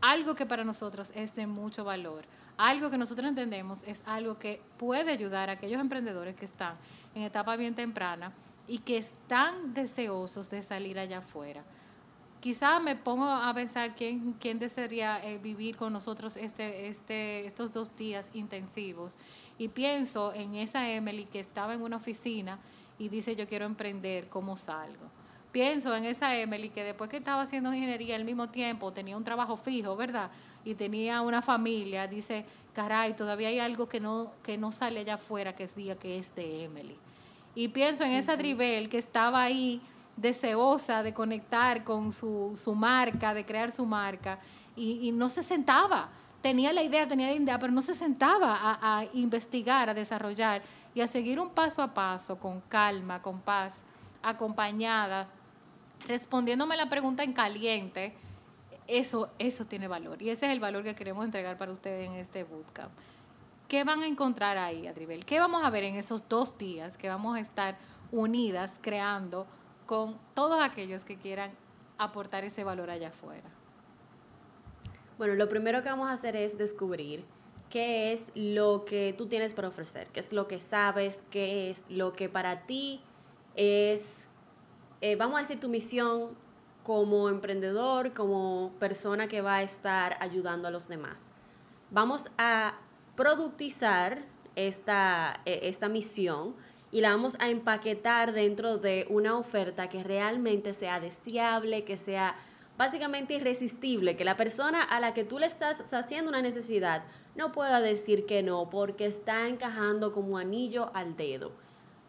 algo que para nosotros es de mucho valor. Algo que nosotros entendemos es algo que puede ayudar a aquellos emprendedores que están en etapa bien temprana y que están deseosos de salir allá afuera. Quizá me pongo a pensar quién, quién desearía eh, vivir con nosotros este, este, estos dos días intensivos y pienso en esa Emily que estaba en una oficina y dice yo quiero emprender, ¿cómo salgo? Pienso en esa Emily que después que estaba haciendo ingeniería al mismo tiempo tenía un trabajo fijo, ¿verdad? Y tenía una familia, dice, caray, todavía hay algo que no, que no sale allá afuera que es diga que es de Emily. Y pienso en esa Dribel que estaba ahí deseosa de conectar con su, su marca, de crear su marca, y, y no se sentaba tenía la idea, tenía la idea, pero no se sentaba a, investigar, a desarrollar y a seguir un paso a paso, con calma, con paz, acompañada, respondiéndome la pregunta en caliente, eso, eso tiene valor. Y ese es el valor que queremos entregar para ustedes en este bootcamp. ¿Qué van a encontrar ahí, Adribel? ¿Qué vamos a ver en esos dos días que vamos a estar unidas creando con todos aquellos que quieran aportar ese valor allá afuera? Bueno, lo primero que vamos a hacer es descubrir qué es lo que tú tienes para ofrecer, qué es lo que sabes, qué es lo que para ti es, eh, vamos a decir, tu misión como emprendedor, como persona que va a estar ayudando a los demás. Vamos a productizar esta, e, esta misión y la vamos a empaquetar dentro de una oferta que realmente sea deseable, que sea básicamente irresistible, que la persona a la que tú le estás haciendo una necesidad no pueda decir que no porque está encajando como anillo al dedo.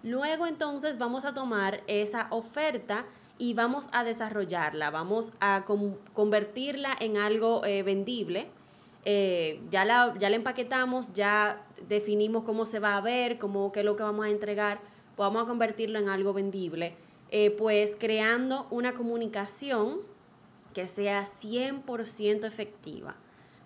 Luego entonces vamos a tomar esa oferta y vamos a desarrollarla, vamos a convertirla en algo eh, vendible. Eh, ya, la, ya la empaquetamos, ya definimos cómo se va a ver, cómo, qué es lo que vamos a entregar, pues vamos a convertirlo en algo vendible, eh, pues creando una comunicación que sea 100% efectiva.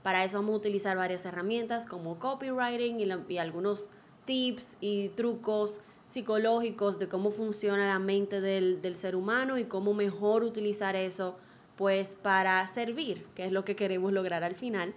Para eso vamos a utilizar varias herramientas como copywriting y, algunos tips y trucos psicológicos de cómo funciona la mente del, del, ser humano y cómo mejor utilizar eso pues para servir, que es lo que queremos lograr al final.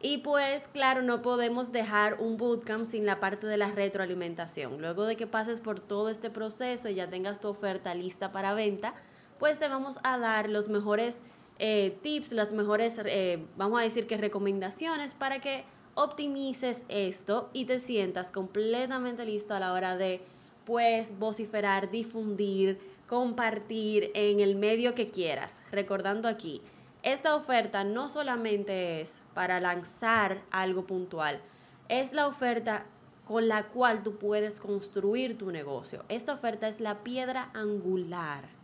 Y pues claro, no podemos dejar un bootcamp sin la parte de la retroalimentación. Luego de que pases por todo este proceso y ya tengas tu oferta lista para venta, pues te vamos a dar los mejores eh, tips, las mejores, eh, vamos a decir que recomendaciones para que optimices esto y te sientas completamente listo a la hora de pues vociferar, difundir, compartir en el medio que quieras. Recordando aquí, esta oferta no solamente es para lanzar algo puntual, es la oferta con la cual tú puedes construir tu negocio. Esta oferta es la piedra angular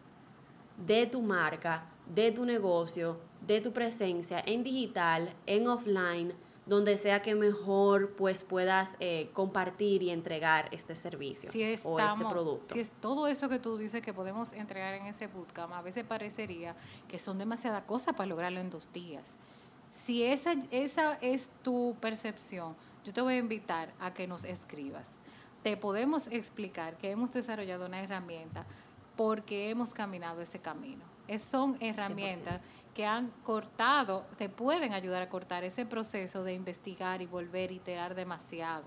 de tu marca, de tu negocio, de tu presencia en digital, en offline, donde sea que mejor pues puedas eh, compartir y entregar este servicio o este producto. Si es todo eso que tú dices que podemos entregar en ese bootcamp, a veces parecería que son demasiadas cosas para lograrlo en dos días. Si esa, esa es tu percepción, yo te voy a invitar a que nos escribas. Te podemos explicar que hemos desarrollado una herramienta porque hemos caminado ese camino. Es, son herramientas que han cortado, te pueden ayudar a cortar ese proceso de investigar y volver a iterar demasiado.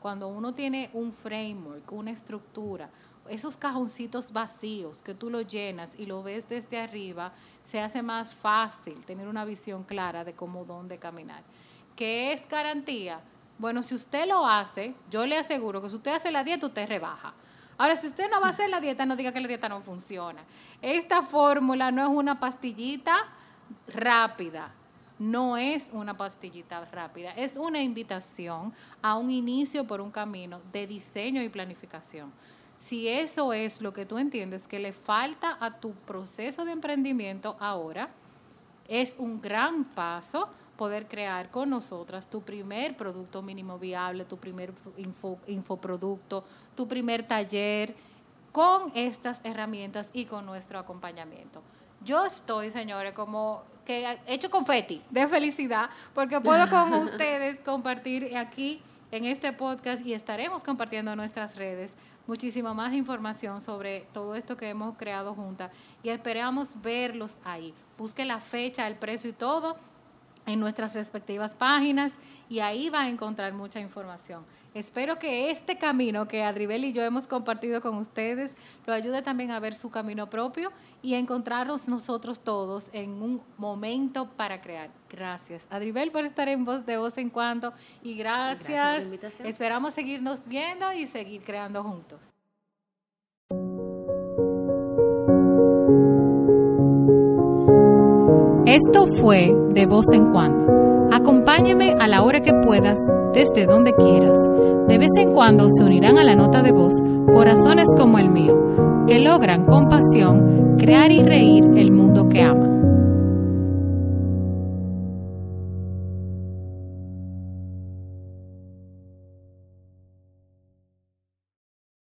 Cuando uno tiene un framework, una estructura, esos cajoncitos vacíos que tú lo llenas y lo ves desde arriba, se hace más fácil tener una visión clara de cómo, dónde caminar. ¿Qué es garantía? Bueno, si usted lo hace, yo le aseguro que si usted hace la dieta, usted rebaja. Ahora, si usted no va a hacer la dieta, no diga que la dieta no funciona. Esta fórmula no es una pastillita rápida. No es una pastillita rápida, es una invitación a un inicio por un camino de diseño y planificación. Si eso es lo que tú entiendes que le falta a tu proceso de emprendimiento ahora, es un gran paso poder crear con nosotras tu primer producto mínimo viable, tu primer infoproducto, tu primer taller con estas herramientas y con nuestro acompañamiento. Yo estoy, señores, como que he hecho confeti de felicidad porque puedo con ustedes compartir aquí en este podcast y estaremos compartiendo en nuestras redes muchísima más información sobre todo esto que hemos creado juntas y esperamos verlos ahí. Busque la fecha, el precio y todo en nuestras respectivas páginas y ahí va a encontrar mucha información. Espero que este camino que Adribel y yo hemos compartido con ustedes lo ayude también a ver su camino propio y a encontrarnos nosotros todos en un momento para crear. Gracias. Adribel por estar en voz de voz en cuando y gracias. gracias Esperamos seguirnos viendo y seguir creando juntos. Esto fue de voz en cuando. Acompáñeme a la hora que puedas, desde donde quieras. De vez en cuando se unirán a la nota de voz corazones como el mío, que logran con pasión crear y reír el mundo que aman.